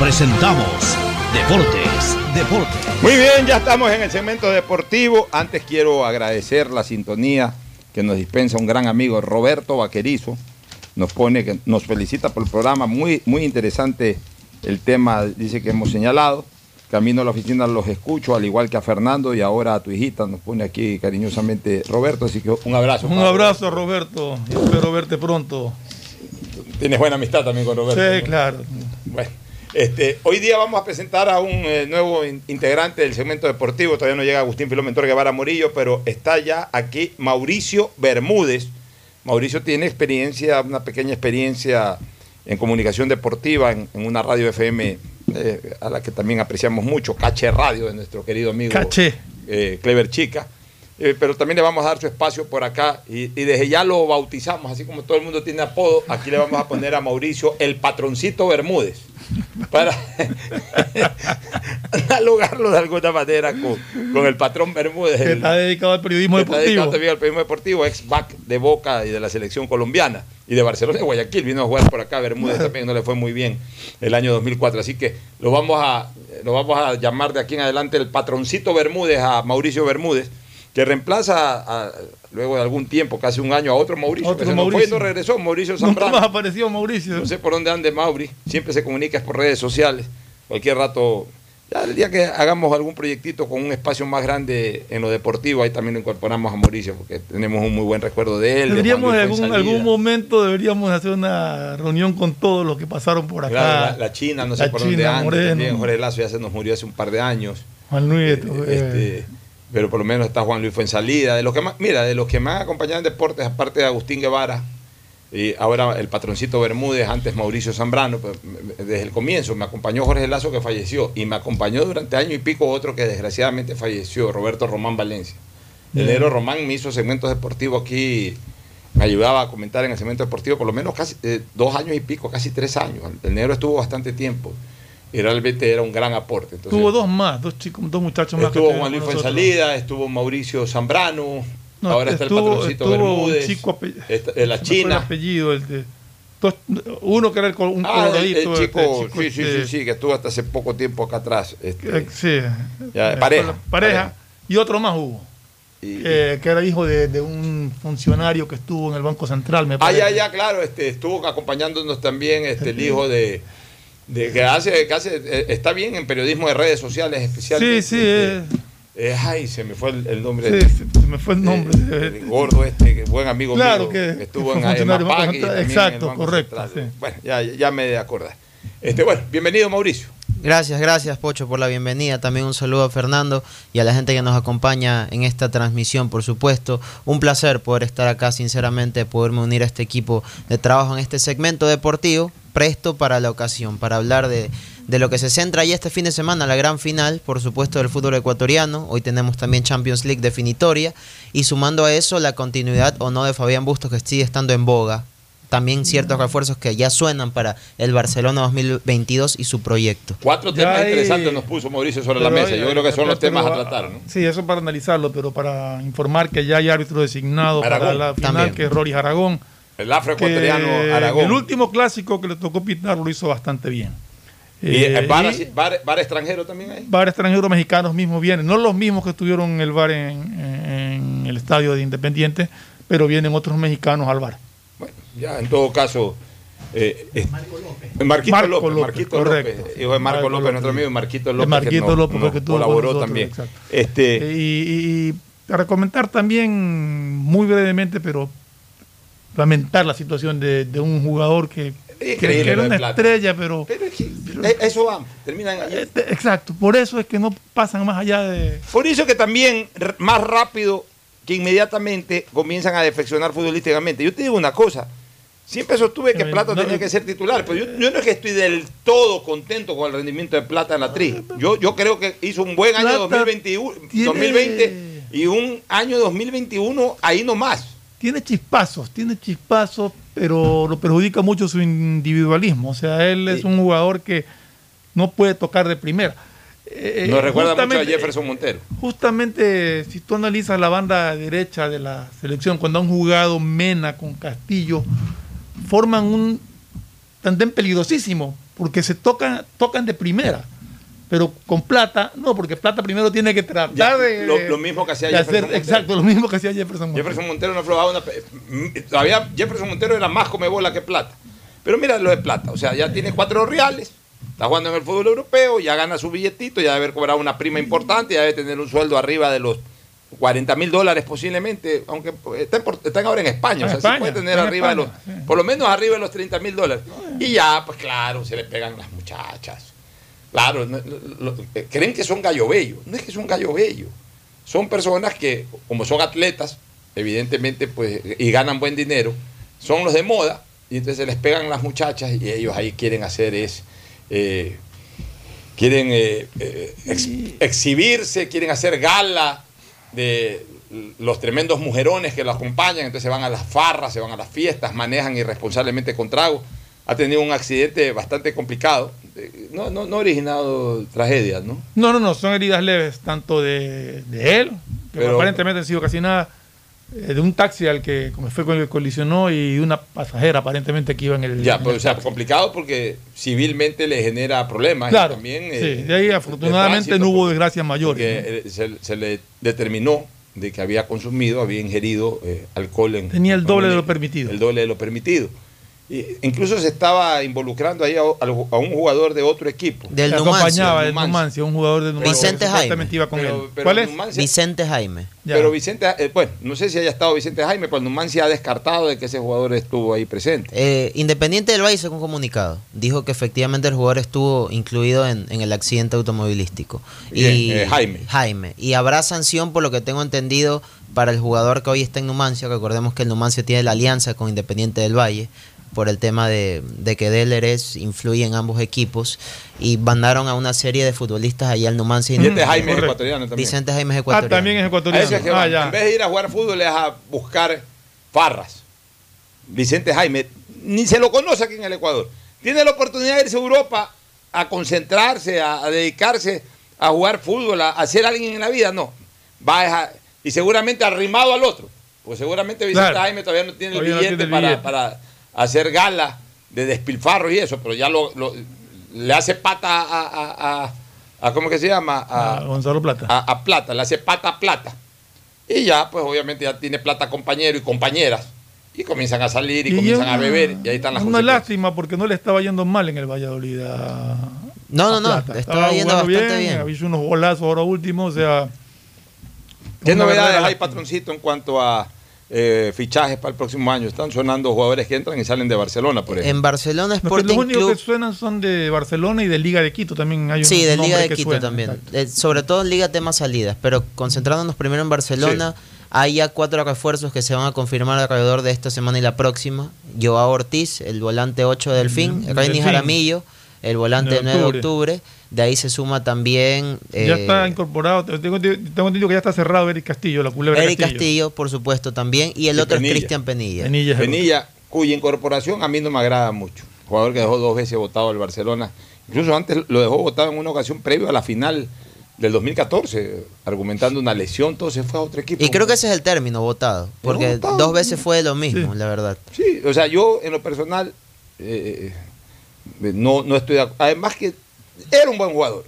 presentamos Deportes, Deportes. Muy bien, ya estamos en el segmento deportivo. Antes quiero agradecer la sintonía que nos dispensa un gran amigo Roberto Vaquerizo. Nos pone que nos felicita por el programa, muy, muy interesante el tema, dice que hemos señalado. Camino a la oficina los escucho, al igual que a Fernando y ahora a tu hijita, nos pone aquí cariñosamente Roberto, así que un abrazo. Un abrazo, Roberto. y Espero verte pronto. Tienes buena amistad también con Roberto. Sí, ¿no? claro. Bueno, este, hoy día vamos a presentar a un eh, nuevo in- integrante del segmento deportivo. Todavía no llega Agustín Filomentor Guevara Morillo, pero está ya aquí Mauricio Bermúdez. Mauricio tiene experiencia, una pequeña experiencia en comunicación deportiva en, en una radio FM eh, a la que también apreciamos mucho, Cache Radio, de nuestro querido amigo Caché. eh, Clever Chica. Eh, pero también le vamos a dar su espacio por acá y, y desde ya lo bautizamos, así como todo el mundo tiene apodo, aquí le vamos a poner a Mauricio el patroncito Bermúdez, para analogarlo de alguna manera con, con el patrón Bermúdez. Que el- está dedicado al periodismo que está dedicado deportivo. también al periodismo deportivo, ex back de Boca y de la selección colombiana y de Barcelona y Guayaquil. Vino a jugar por acá, Bermúdez también no le fue muy bien el año 2004. Así que lo vamos a, lo vamos a llamar de aquí en adelante el patroncito Bermúdez a Mauricio Bermúdez, que reemplaza a- luego de algún tiempo, casi un año, a otro Mauricio. Otro que se nos fue y Mauricio. no regresó, Mauricio Zambrano. más apareció Mauricio. No sé por dónde ande Mauri, siempre se comunica por redes sociales. Cualquier rato, ya el día que hagamos algún proyectito con un espacio más grande en lo deportivo, ahí también lo incorporamos a Mauricio, porque tenemos un muy buen recuerdo de él. de Deberíamos en algún, momento deberíamos hacer una reunión con todos los que pasaron por acá. Claro, la, la China, no sé por dónde anda también. Jorge Lazo ya se nos murió hace un par de años. Juan eh, Este, pero por lo menos está Juan Luis Fuenzalida. De los que más, mira, de los que acompañado en deportes, aparte de Agustín Guevara, y ahora el patroncito Bermúdez, antes Mauricio Zambrano, pues, desde el comienzo me acompañó Jorge Lazo que falleció y me acompañó durante año y pico otro que desgraciadamente falleció, Roberto Román Valencia. El Mm. negro Román me hizo segmentos deportivos aquí, me ayudaba a comentar en el segmento deportivo por lo menos casi eh, dos años y pico, casi tres años. El negro estuvo bastante tiempo realmente era un gran aporte. Entonces, Tuvo dos más, dos chicos, dos muchachos más. Estuvo Juan Luis. Fuenzalida, estuvo Mauricio Zambrano, No, ahora está el patroncito Bermúdez, chico está- de la El China. apellido, el de- dos- uno que era el un Ah, el, el coloradito. chico, este chico, sí, sí, este, sí, sí, que estuvo hasta hace poco tiempo acá atrás. este, eh, sí. ya, Eh, pareja, pareja. Y otro más hubo. eh, que era hijo de, de un funcionario que estuvo en el Banco Central, me Ah, ya, ya, claro, este, estuvo acompañándonos también este, el hijo de, de que hace, que hace eh, está bien en periodismo de redes sociales especialmente. Sí, sí, este, eh, ay, se me fue el, el nombre. Sí, se- se me fue el nombre. El gordo este, que buen amigo Claro mío, que- estuvo que en en el Exacto, Banco correcto, sí. Bueno, ya, ya me de acordar. Este, bueno, bienvenido Mauricio. Gracias, gracias Pocho por la bienvenida. También un saludo a Fernando y a la gente que nos acompaña en esta transmisión, por supuesto. Un placer poder estar acá, sinceramente, poderme unir a este equipo de trabajo en este segmento deportivo, presto para la ocasión, para hablar de, de lo que se centra ya este fin de semana, la gran final, por supuesto, del fútbol ecuatoriano. Hoy tenemos también Champions League definitoria y sumando a eso la continuidad o no de Fabián Bustos que sigue estando en boga también ciertos refuerzos que ya suenan para el Barcelona 2022 y su proyecto. Cuatro temas hay, interesantes nos puso Mauricio sobre la mesa. Yo creo que son los temas a tratar. ¿no? Sí, eso para analizarlo, pero para informar que ya hay árbitro designado para la final, también. que es Rory Aragón. El afroecuatoriano Aragón. El último clásico que le tocó pitar lo hizo bastante bien. ¿Y eh, bar, y, bar, bar, extranjero también hay? Bar extranjero mexicanos mismos vienen, no los mismos que estuvieron en el bar en, en el estadio de Independiente, pero vienen otros mexicanos al bar. Bueno, ya en todo caso. Eh, eh, Marquito Marco López, López, Marquito correcto. López, hijo de Marco, Marco López, López. nuestro amigo Marquito López, Marquito que López, no que colaboró nosotros, también. exacto. Este, Y, y- y para comentar también muy brevemente, pero lamentar la situación de, de un jugador que, que- que era una Plata. estrella, pero... eso va, terminan ahí. Este, Exacto, por eso es que no pasan más allá de... Por eso que también más rápido que inmediatamente comienzan a defeccionar futbolísticamente. Yo te digo una cosa, siempre sostuve que Plata no, tenía que ser titular, pero yo, yo no es que estoy del todo contento con el rendimiento de Plata en la tri. Yo, yo creo que hizo un buen año Plata 2021, tiene- 2020 y un año 2021 ahí nomás. Tiene chispazos, tiene chispazos, pero lo perjudica mucho su individualismo. O sea, él es un jugador que no puede tocar de primera. Eh, Nos recuerda mucho a Jefferson Montero. Justamente, si tú analizas la banda derecha de la selección, cuando han jugado Mena con Castillo, forman un tandem peligrosísimo, porque se tocan, tocan de primera. Pero con Plata, no, porque Plata primero tiene que tratar Ya, de. lo, lo mismo que hacía Jefferson hacer- Montero. Exacto, lo mismo que hacía Jefferson Montero. Jefferson Montero no aflojaba una. mm, Todavía Jefferson Montero era más come bola que plata. Pero mira lo de plata. O sea, ya tiene cuatro reales. Está jugando en el fútbol europeo, ya gana su billetito, ya debe haber cobrado una prima importante, ya debe tener un sueldo arriba de los 40 mil dólares posiblemente, aunque pues, están, por- están ahora en España, o sea, España, puede tener arriba de los, sí. por lo menos arriba de los 30 mil dólares. Y ya, pues claro, se le pegan las muchachas. Claro, eh, creen que son gallo bello. No es que son gallo bello. Son personas que, como son atletas, evidentemente, pues, y ganan buen dinero, son los de moda, y entonces se les pegan las muchachas y ellos ahí quieren hacer es, eh, quieren eh, eh, ex- exhibirse, quieren hacer gala de los tremendos mujerones que lo acompañan, entonces se van a las farras, se van a las fiestas, manejan irresponsablemente con trago. Ha tenido un accidente bastante complicado, no, no, no ha originado tragedias, ¿no? No, no, no, son heridas leves, tanto de, de él, que Pero- aparentemente han sido casi nada, eh, de un taxi al que como fue con el que colisionó y de una pasajera aparentemente que iba en el. Ya, en el o sea, taxi. complicado porque civilmente le genera problemas. y Claro, también, sí, eh, de ahí afortunadamente tránsito, no hubo desgracias mayores. se, se le determinó de que había consumido, había ingerido eh, alcohol en. Tenía el doble de lo permitido. El doble de lo permitido. Incluso se estaba involucrando ahí a, a- a un jugador de otro equipo. Del Numancia. acompañaba Numancia. Numancia, un jugador de Numancia. Vicente Jaime. supuestamente iba con Pero- él. pero ¿Cuál es? Numancia- Vicente Jaime. Ya. Pero Vicente, eh, bueno, no sé si haya estado Vicente Jaime, pero Numancia ha descartado de que ese jugador estuvo ahí presente. Eh, Independiente del Valle sacó un comunicado. Dijo que efectivamente el jugador estuvo incluido en, en el accidente automovilístico. Bien, Y, eh, Jaime. Jaime. Y habrá sanción, por lo que tengo entendido, para el jugador que hoy está en Numancia. Recordemos que el Numancia tiene la alianza con Independiente del Valle por el tema de, de que Delleres influye en ambos equipos y mandaron a una serie de futbolistas allá al Numancia. Vicente Jaime es ecuatoriano también. Vicente Jaime es Ah, ecuatoriano. también es ecuatoriano. eso es que Ah, ya. En vez de ir a jugar fútbol es a buscar farras. Vicente Jaime, ni se lo conoce aquí en el Ecuador. Tiene la oportunidad de irse a Europa a concentrarse, a, a dedicarse a jugar fútbol, a, a ser alguien en la vida. No. Va a- y seguramente arrimado al otro. Pues seguramente Vicente Claro. Jaime todavía no tiene el Todavía no billete, tiene el para, billete. para hacer gala de despilfarro y eso, pero ya lo, lo- le hace pata a, a, a- a- ¿cómo que se llama? A, Gonzalo Plata. a, a plata, le hace pata a plata. Y ya, pues obviamente ya tiene plata compañero y compañeras. Y comienzan a salir y, Y comienzan una- a beber y ahí están las Una lástima porque no le estaba yendo mal en el Valladolid. a- No, no, a no, Plata. le estaba yendo bastante bien. Había hecho unos golazos ahora último, o sea. ¿Qué novedades hay, patroncito, en cuanto a eh, fichajes para el próximo año. Están sonando jugadores que entran y salen de Barcelona, por ejemplo. En Barcelona Los, Sporting los únicos Club. que suenan son de Barcelona y de Liga de Quito también hay Sí, de Liga de Quito suenan, también. Eh, sobre todo en Liga tema salidas, pero concentrándonos primero en Barcelona, hay ya cuatro refuerzos que se van a confirmar alrededor de esta semana y la próxima. Joao Ortiz, el volante 8 del fin, Reini. Jaramillo, el volante De 9 de octubre. octubre. De ahí se suma también ya eh, está incorporado, tengo, tengo entendido que ya está cerrado Eric Castillo, la culebra Eric Castillo. por supuesto, también. Y el Y otro Penilla. es Cristian Penilla. Penilla cuya incorporación a mí no me agrada mucho. Jugador que dejó dos veces votado al Barcelona. Incluso antes lo dejó votado en una ocasión previo a la final del 2014, argumentando una lesión, todo se fue a otro equipo. Y creo que ese es el término, votado. Porque votado. dos veces fue lo mismo, la verdad. Sí, o sea, yo en lo personal eh, no, no estoy de acuerdo. Además que era un buen jugador.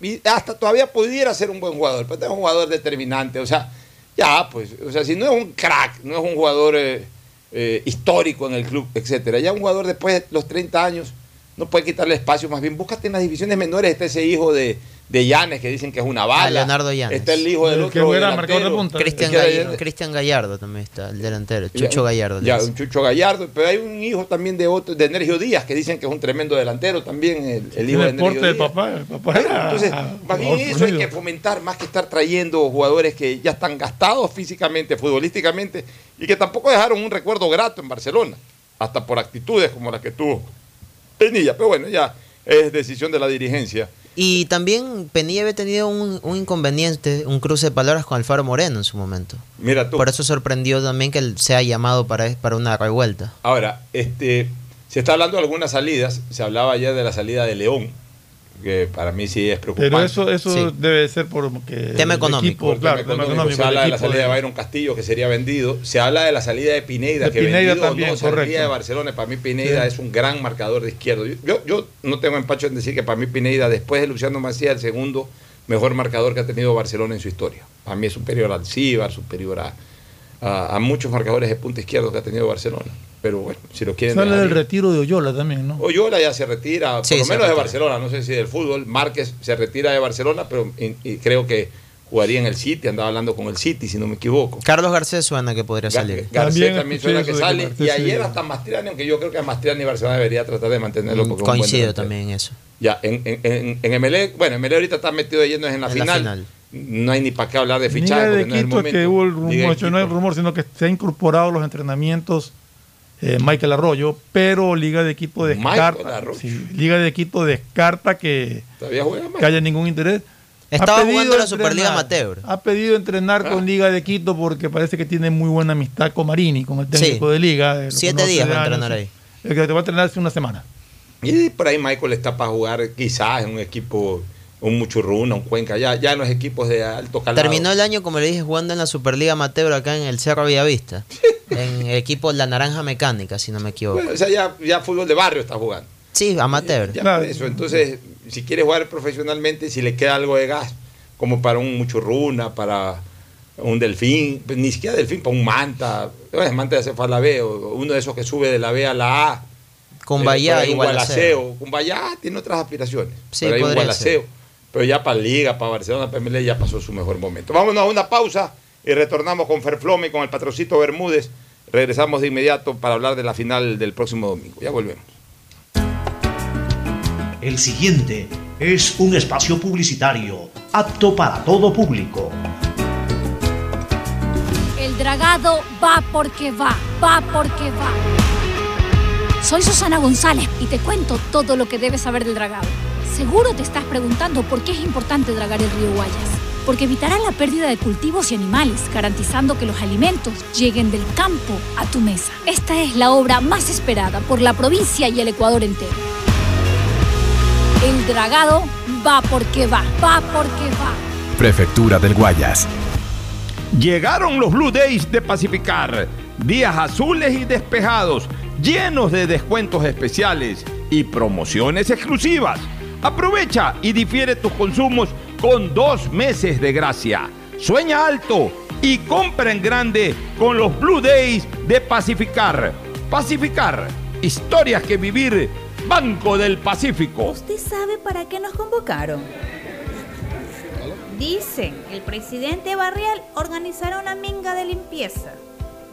Y hasta todavía pudiera ser un buen jugador, pero es un jugador determinante. O sea, ya, pues, o sea, si no es un crack, no es un jugador eh, eh, histórico en el club, etcétera. Ya un jugador después de los 30 años no puede quitarle espacio, más bien búscate en las divisiones menores, está ese hijo de, de Llanes que dicen que es una bala. Ah, Leonardo Llanes. Está el hijo del otro era marcador de delantero. punta. Cristian Gallardo, Cristian Gallardo también está, el delantero. Ya, Chucho Gallardo. Ya, un Chucho Gallardo, pero hay un hijo también de otro, de Nergio Díaz, que dicen que es un tremendo delantero también, el, el hijo el de del Díaz. papá, el papá era Entonces, más bien eso hay que fomentar más que estar trayendo jugadores que ya están gastados físicamente, futbolísticamente, y que tampoco dejaron un recuerdo grato en Barcelona, hasta por actitudes como las que tuvo Penilla. Pero bueno, ya es decisión de la dirigencia. Y también Penilla había tenido un, un inconveniente, un cruce de palabras con Alfaro Moreno en su momento. Mira tú. Por eso sorprendió también que él sea llamado para, para una revuelta. Ahora, este, se está hablando de algunas salidas, se hablaba ayer de la salida de León, que para mí sí es preocupante. Pero eso, eso Sí. debe ser por que Tema económico. equipo, Por claro, tema económico. económico, Se habla de la salida de Byron Castillo que sería vendido. Se habla de la salida de Pineida De que Pineda vendido también, no correcto. de Barcelona. Para mí Pineida Sí. es un gran marcador de izquierdo. Yo, yo, no tengo empacho en decir que para mí Pineida, después de Luciano Macías, el segundo mejor marcador que ha tenido Barcelona en su historia. Para mí es superior al Cibar, superior a, a, a muchos marcadores de punta izquierdo que ha tenido Barcelona. Pero bueno, si lo quieren... Dejar del retiro de Oyola también, ¿no? Oyola ya se retira, Sí, por lo menos de. Barcelona, no sé si del fútbol. Márquez se retira de Barcelona, pero y- y creo que jugaría en el City, andaba hablando con el City, si no me equivoco. Carlos Garcés suena que podría salir. Garcés También también, suena que que sale. Garcés y ayer hasta Mastriani, aunque yo creo que a Mastriani Barcelona debería tratar de mantenerlo. porque Mm, Coincido también en eso. Ya, en, en, en, en MLE, bueno, MLE ahorita está metido lleno en la, En la final. No hay ni para qué hablar de Liga fichaje. de porque no es el Quito que hubo el Liga rumor, no hay Quito. rumor, sino que se ha incorporado a los entrenamientos eh, Michael Arroyo, pero Liga de Quito Michael descarta, Arroyo. sí, Liga de Quito descarta que, juega que haya ningún interés. Estaba Ha pedido jugando la Superliga Amateur. Ha pedido entrenar Ah. con Liga de Quito porque parece que tiene muy buena amistad con Marini, con el técnico Sí. de Liga. eh, Siete días va a entrenar ahí. El que te va a entrenar hace una semana. Y por ahí Michael está para jugar quizás en un equipo, un Muchurruna, un Cuenca, ya, ya en los equipos de alto calado. Terminó el año, como le dije, jugando en la Superliga Amateur acá en el Cerro Villavista. en el equipo La Naranja Mecánica, si no me equivoco. Bueno, o sea, ya, ya fútbol de barrio está jugando. Sí, amateur. Ya Claro. por eso. Entonces, si quiere jugar profesionalmente, si le queda algo de gas, como para un Muchurruna, para un Delfín, pues, ni siquiera Delfín, para un Manta, bueno, Manta ya se fue a la B, o uno de esos que sube de la B a la A. Con Eh, Bayá un Gualaceo. Gualaceo. Con Bayá tiene otras aspiraciones. Sí, pero hay un Gualaceo. Pero ya para Liga, para Barcelona, para MLE ya pasó su mejor momento. Vámonos a una pausa y retornamos con Ferflome y con el patrocito Bermúdez. Regresamos de inmediato para hablar de la final del próximo domingo. Ya volvemos. El siguiente es un espacio publicitario apto para todo público. El dragado va porque va, va porque va. Soy Susana González y te cuento todo lo que debes saber del dragado. Seguro te estás preguntando por qué es importante dragar el río Guayas. Porque evitará la pérdida de cultivos y animales, garantizando que los alimentos lleguen del campo a tu mesa. Esta es la obra más esperada por la provincia y el Ecuador entero. El dragado va porque va, va porque va. Prefectura del Guayas. Llegaron los Blue Days de Pacificar. Días azules y despejados, llenos de descuentos especiales y promociones exclusivas. Aprovecha y difiere tus consumos con dos meses de gracia. Sueña alto y compra en grande con los Blue Days de Pacificar. Pacificar, historias que vivir. Banco del Pacífico. ¿Usted sabe para qué nos convocaron? Dicen, el presidente Barrial organizará una minga de limpieza.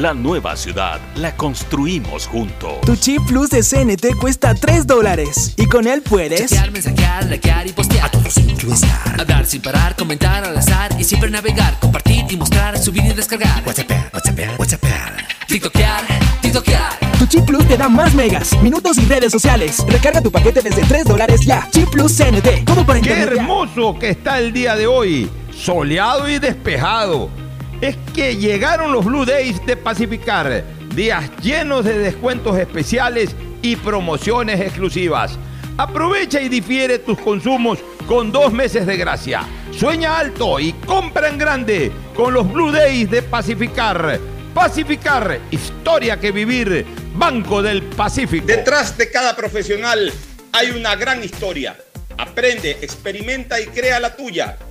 La nueva ciudad la construimos juntos. Tu chip plus de CNT cuesta 3 dólares y con él puedes Chatear, mensajear, likear y postear. A todos influenciar. Hablar sin parar, comentar al azar y siempre navegar, compartir y mostrar, subir y descargar. WhatsApp, WhatsApp, WhatsApp. TikTokear, TikTokear. Tu chip plus te da más megas, minutos y redes sociales. Recarga tu paquete desde 3 dólares ya. Chip plus CNT. Todo para Qué hermoso que está el día de hoy, soleado y despejado. Es que llegaron los Blue Days de Pacificar, días llenos de descuentos especiales y promociones exclusivas. Aprovecha y difiere tus consumos con dos meses de gracia. Sueña alto y compra en grande con los Blue Days de Pacificar. Pacificar, historia que vivir, Banco del Pacífico. Detrás de cada profesional hay una gran historia. Aprende, experimenta y crea la tuya.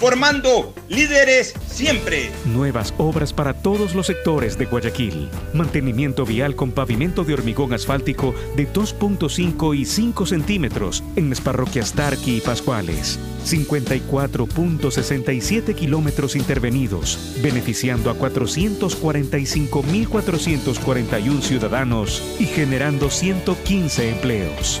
formando líderes siempre. Nuevas obras para todos los sectores de Guayaquil. Mantenimiento vial con pavimento de hormigón asfáltico de 2.5 y 5 centímetros en las parroquias Tarqui y Pascuales. 54.67 kilómetros intervenidos, beneficiando a 445.441 ciudadanos y generando 115 empleos.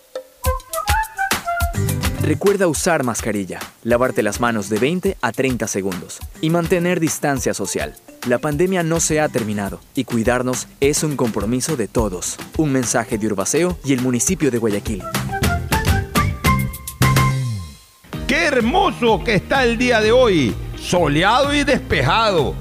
Recuerda usar mascarilla, lavarte las manos de 20 a 30 segundos y mantener distancia social. La pandemia no se ha terminado y cuidarnos es un compromiso de todos. Un mensaje de Urbaceo y el municipio de Guayaquil. Qué hermoso que está el día de hoy, soleado y despejado.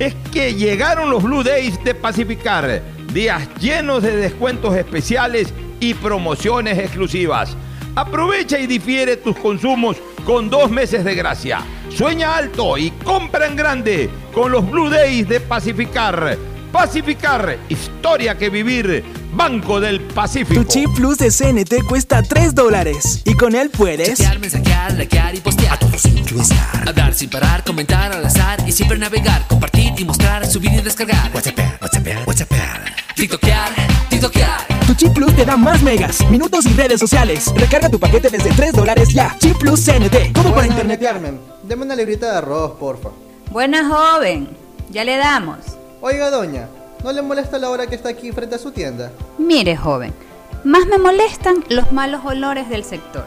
Es que llegaron los Blue Days de Pacificar, días llenos de descuentos especiales y promociones exclusivas. Aprovecha y difiere tus consumos con dos meses de gracia. Sueña alto y compra en grande con los Blue Days de Pacificar. Pacificar, historia que vivir, Banco del Pacífico. Tu chip plus de CNT cuesta 3 dólares y con él puedes Chatear, mensajear, likear y postear. A todos influenciar. Hablar sin parar, comentar al azar y siempre navegar, compartir y mostrar, subir y descargar. WhatsApp, WhatsApp, WhatsApp. TikTokear, TikTokear. Tu chip plus te da más megas, minutos y redes sociales. Recarga tu paquete desde 3 dólares ya. Chip plus CNT. Todo para internet. Carmen. Deme una librita de arroz, porfa. Buena joven, ya le damos. Oiga, doña, ¿no le molesta la hora que está aquí frente a su tienda? Mire, joven, más me molestan los malos olores del sector.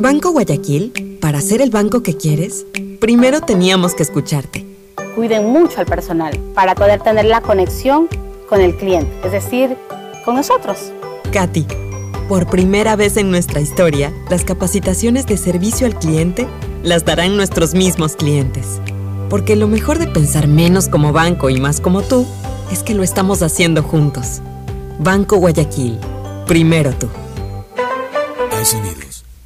En Banco Guayaquil, para ser el banco que quieres, primero teníamos que escucharte. cuiden mucho al personal para poder tener la conexión con el cliente, es decir, con nosotros. Katy, por primera vez en nuestra historia, las capacitaciones de servicio al cliente las darán nuestros mismos clientes. Porque lo mejor de pensar menos como banco y más como tú es que lo estamos haciendo juntos. Banco Guayaquil. Primero tú.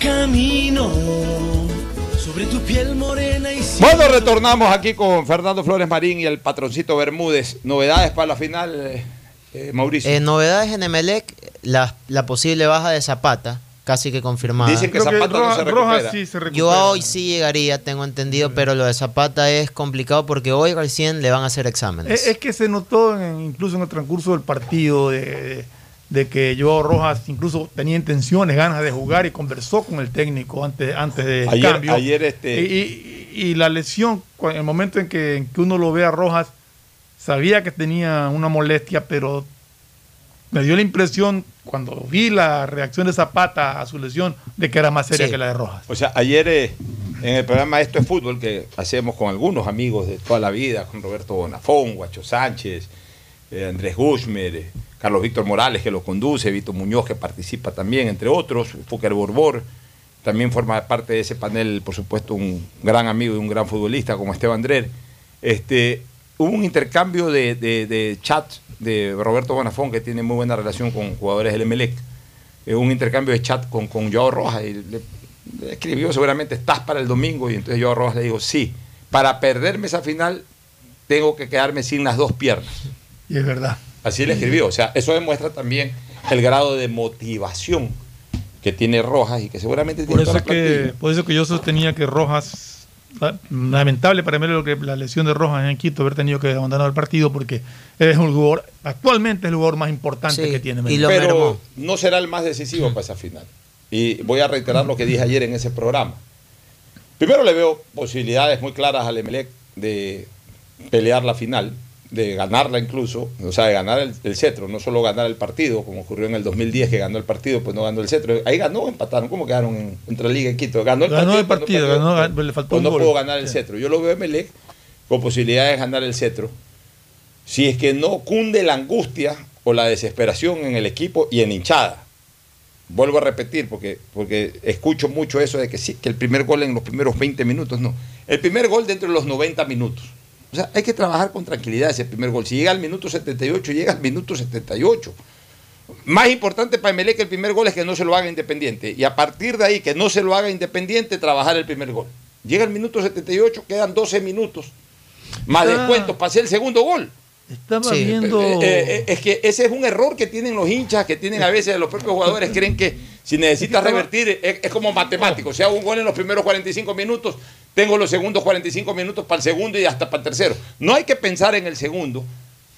Camino sobre tu piel morena y Bueno, retornamos aquí con Fernando Flores Marín y el patroncito Bermúdez. Novedades para la final, eh, eh, Mauricio. Eh, novedades en Emelec, la, la posible baja de Zapata, casi que confirmada. Dicen que Creo que Zapata no Rojas- se recupera. sí se recupera. Yo hoy sí llegaría, tengo entendido, pero lo de Zapata es complicado porque hoy recién le van a hacer exámenes. Es, es que se notó en- incluso en el transcurso del partido de, de que Joao Rojas incluso tenía intenciones, ganas de jugar y conversó con el técnico antes, antes del Ayer- cambio. ayer, este- y, y- y la lesión, en el momento en que, en que uno lo ve a Rojas, sabía que tenía una molestia, pero me dio la impresión cuando vi la reacción de Zapata a su lesión de que era más seria Sí. que la de Rojas. O sea, ayer eh, en el programa Esto es Fútbol, que hacemos con algunos amigos de toda la vida, con Roberto Bonafón, Guacho Sánchez, eh, Andrés Guzmer, eh, Carlos Víctor Morales, que lo conduce, Vito Muñoz, que participa también, entre otros, Fúker Borbor, también forma parte de ese panel, por supuesto, un gran amigo y un gran futbolista como Esteban Drer. Este, hubo un intercambio de chat de Roberto Bonafón, que tiene muy buena relación con jugadores del Emelec, eh, un intercambio de chat con, con Joao Rojas, y le, le escribió seguramente, estás para el domingo, y entonces Joao Rojas le dijo, sí, para perderme esa final tengo que quedarme sin las dos piernas. Y es verdad. Así le escribió. O sea, eso demuestra también el grado de motivación que tiene Rojas y que seguramente Por tiene eso, que, por eso que yo sostenía que Rojas, la- lamentable para mí lo que la lesión de Rojas en Quito, haber tenido que abandonar el partido porque es un jugador, actualmente es el jugador más importante que tiene. Melec. Pero no será el más decisivo para esa final. Y voy a reiterar lo que dije ayer en ese programa. Primero le veo posibilidades muy claras al Emelec de pelear la final, de ganarla incluso, o sea, de ganar el, el cetro, no solo ganar el partido, como ocurrió en el 2010 que ganó el partido, pues no ganó el cetro. Ahí ganó, empataron, ¿cómo quedaron en, entre Liga y Quito? Ganó el Ganó partido. el no partido, perdió. ganó, le faltó Pues un no gol. pudo ganar el Sí. cetro. Yo lo veo a Emelec con posibilidades de ganar el cetro. Si es que no cunde la angustia o la desesperación en el equipo y en hinchada. Vuelvo a repetir porque, porque escucho mucho eso de que sí, que el primer gol en los primeros 20 minutos, no. El primer gol dentro de los 90 minutos. O sea, hay que trabajar con tranquilidad ese primer gol. Si llega al minuto 78, llega al minuto 78. Más importante para Emelec que el primer gol es que no se lo haga Independiente. Y a partir de ahí, que no se lo haga Independiente, trabajar el primer gol. Llega el minuto 78, quedan 12 minutos. Más Ah. descuento, pasé el segundo gol. Estaba Sí, viendo. eh, eh, es que ese es un error que tienen los hinchas, que tienen a veces los propios jugadores, creen que si necesitas revertir es, es como matemático. Si hago un gol en los primeros 45 minutos, tengo los segundos 45 minutos para el segundo y hasta para el tercero. No hay que pensar en el segundo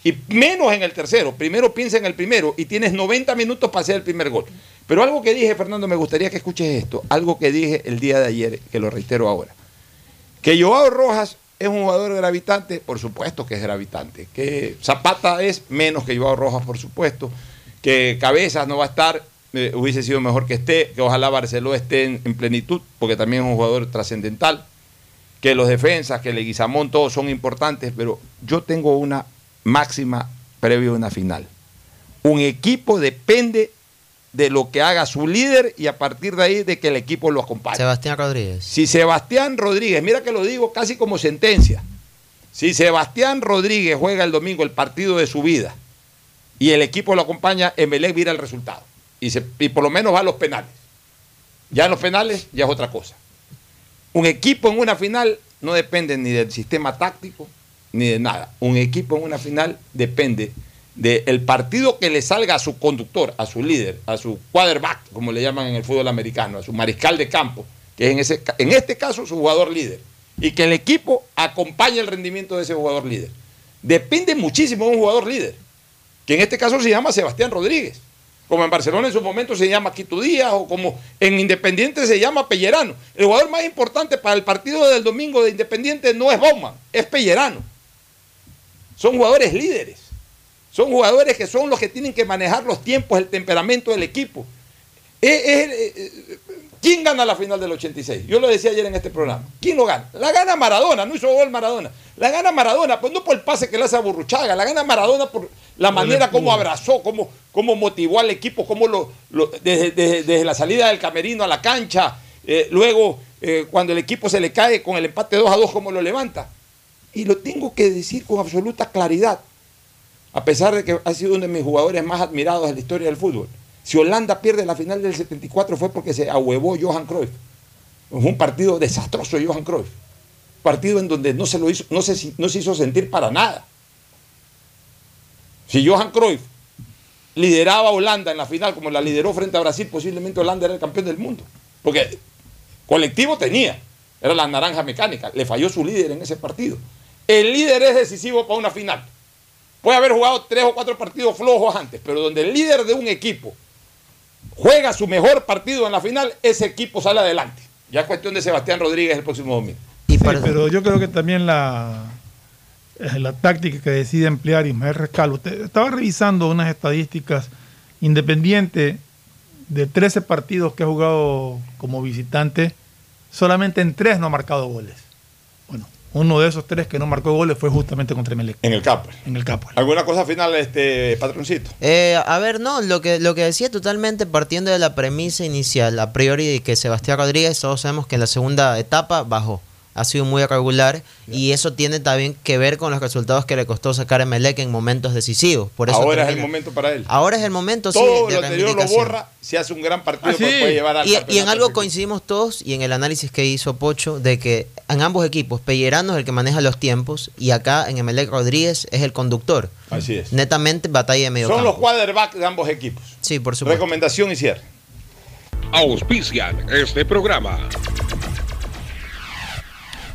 y menos en el tercero. Primero piensa en el primero y tienes 90 minutos para hacer el primer gol. Pero algo que dije, Fernando, me gustaría que escuches esto. Algo que dije el día de ayer, que lo reitero ahora. Que Joao Rojas es un jugador gravitante, por supuesto que es gravitante. Que Zapata es menos que Joao Rojas, por supuesto. Que Cabezas no va a estar, eh, hubiese sido mejor que esté. Que ojalá Barceló esté en, en plenitud, porque también es un jugador trascendental. Que los defensas, que Leguizamón, todos son importantes, pero yo tengo una máxima previo a una final. Un equipo depende de lo que haga su líder y a partir de ahí de que el equipo lo acompañe. Sebastián Rodríguez. Si Sebastián Rodríguez, mira que lo digo casi como sentencia, si Sebastián Rodríguez juega el domingo el partido de su vida y el equipo lo acompaña, Emelec vira el resultado y, se- y por lo menos va a los penales. Ya en los penales ya es otra cosa. Un equipo en una final no depende ni del sistema táctico ni de nada. Un equipo en una final depende del partido que le salga a su conductor, a su líder, a su quarterback, como le llaman en el fútbol americano, a su mariscal de campo, que es en, ese, en este caso su jugador líder, y que el equipo acompañe el rendimiento de ese jugador líder. Depende muchísimo de un jugador líder, que en este caso se llama Sebastián Rodríguez, como en Barcelona en su momento se llama Quito Díaz, o como en Independiente se llama Pellerano. El jugador más importante para el partido del domingo de Independiente no es Bauman, es Pellerano. Son jugadores líderes. Son jugadores que son los que tienen que manejar los tiempos, el temperamento del equipo. Es- es- eh, ¿Quién gana la final del 86? Yo lo decía ayer en este programa. ¿Quién lo gana? La gana Maradona, no hizo gol Maradona. La gana Maradona, pues no por el pase que le hace a Burruchaga, la gana Maradona por la manera como abrazó, cómo, cómo motivó al equipo, cómo lo, lo- desde, desde- desde la salida del camerino a la cancha, eh, luego eh, cuando el equipo se le cae con el empate 2 a 2, cómo lo levanta. Y lo tengo que decir con absoluta claridad a pesar de que ha sido uno de mis jugadores más admirados en la historia del fútbol. Si Holanda pierde la final del 74 fue porque se ahuevó Johan Cruyff. Fue un partido desastroso Johan Cruyff. Partido en donde no se, lo hizo, no se, no se hizo sentir para nada. Si Johan Cruyff lideraba a Holanda en la final como la lideró frente a Brasil, posiblemente Holanda era el campeón del mundo. Porque colectivo tenía, era la naranja mecánica. Le falló su líder en ese partido. El líder es decisivo para una final. Puede haber jugado tres o cuatro partidos flojos antes, pero donde el líder de un equipo juega su mejor partido en la final, ese equipo sale adelante. Ya es cuestión de Sebastián Rodríguez el próximo domingo. Sí, pero yo creo que también la, la táctica que decide emplear Ismael Rescalvo. Usted estaba revisando unas estadísticas independientes de 13 partidos que ha jugado como visitante, solamente en tres no ha marcado goles. Bueno, uno de esos tres que no marcó goles fue justamente contra Emelec. En el campo. En el campo. ¿Alguna cosa final, este patroncito? Eh, a ver, no, lo que, lo que decía totalmente partiendo de la premisa inicial, a priori de que Sebastián Rodríguez, todos sabemos que en la segunda etapa bajó. Ha sido muy irregular y eso tiene también que ver con los resultados que le costó sacar a Emelec en momentos decisivos. Por eso Ahora es el momento para él. Ahora es el momento, sí, Todo de lo anterior lo borra, se hace un gran partido Ah, puede llevar al Y, y en algo coincidimos todos y en el análisis que hizo Pocho de que en ambos equipos Pellerano es el que maneja los tiempos y acá en Emelec Rodríguez es el conductor. Así es. Netamente batalla de medio Son campo. los quarterbacks de ambos equipos. Sí, por supuesto. Recomendación y cierre. Auspician este programa.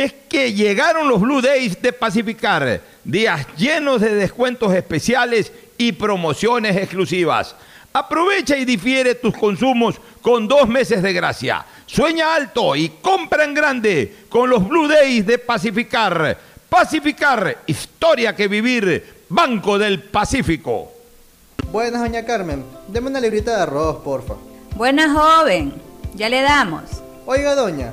Es que llegaron los Blue Days de Pacificar, días llenos de descuentos especiales y promociones exclusivas. Aprovecha y difiere tus consumos con dos meses de gracia. Sueña alto y compra en grande con los Blue Days de Pacificar. Pacificar, historia que vivir, Banco del Pacífico. Buenas, doña Carmen. Deme una librita de arroz, porfa. Buenas, joven. Ya le damos. Oiga, doña,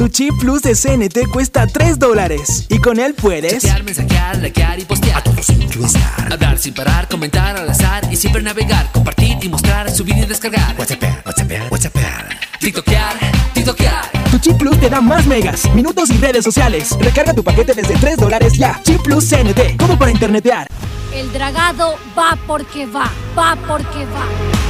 Tu chip plus de CNT cuesta 3 dólares y con él puedes Chatear, mensajear, likear y postear. A todos influenciar. Hablar sin parar, comentar al azar y siempre navegar, compartir y mostrar, subir y descargar. WhatsApp, WhatsApp, WhatsApp. TikTokear, TikTokear. Tu chip plus te da más megas, minutos y redes sociales. Recarga tu paquete desde 3 dólares ya. Chip plus CNT, todo para internetear. El dragado va porque va, va porque va.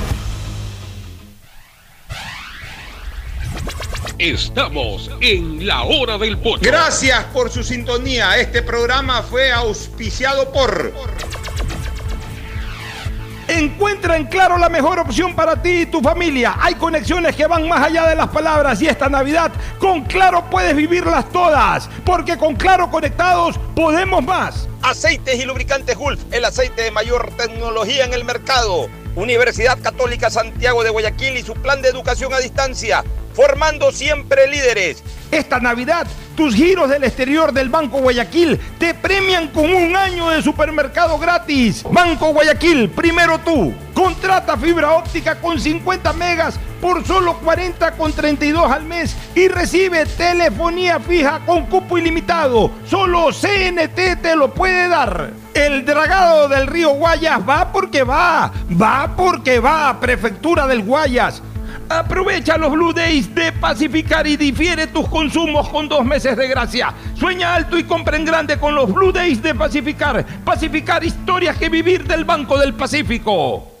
Estamos en la hora del pocho. Gracias por su sintonía. Este programa fue auspiciado por... Encuentra en Claro la mejor opción para ti y tu familia. Hay conexiones que van más allá de las palabras y esta Navidad con Claro puedes vivirlas todas. Porque con Claro conectados podemos más. Aceites y lubricantes Gulf, el aceite de mayor tecnología en el mercado. Universidad Católica Santiago de Guayaquil y su plan de educación a distancia, formando siempre líderes. Esta Navidad, tus giros del exterior del Banco Guayaquil te premian con un año de supermercado gratis. Banco Guayaquil, primero tú. Contrata fibra óptica con 50 megas por solo 40 con 32 al mes y recibe telefonía fija con cupo ilimitado. Solo CNT te lo puede dar. El dragado del río Guayas va porque va, va porque va, Prefectura del Guayas. Aprovecha los Blue Days de Pacificar y difiere tus consumos con dos meses de gracia. Sueña alto y compra en grande con los Blue Days de Pacificar. Pacificar historias que vivir del Banco del Pacífico.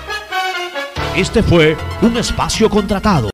Este fue un espacio contratado.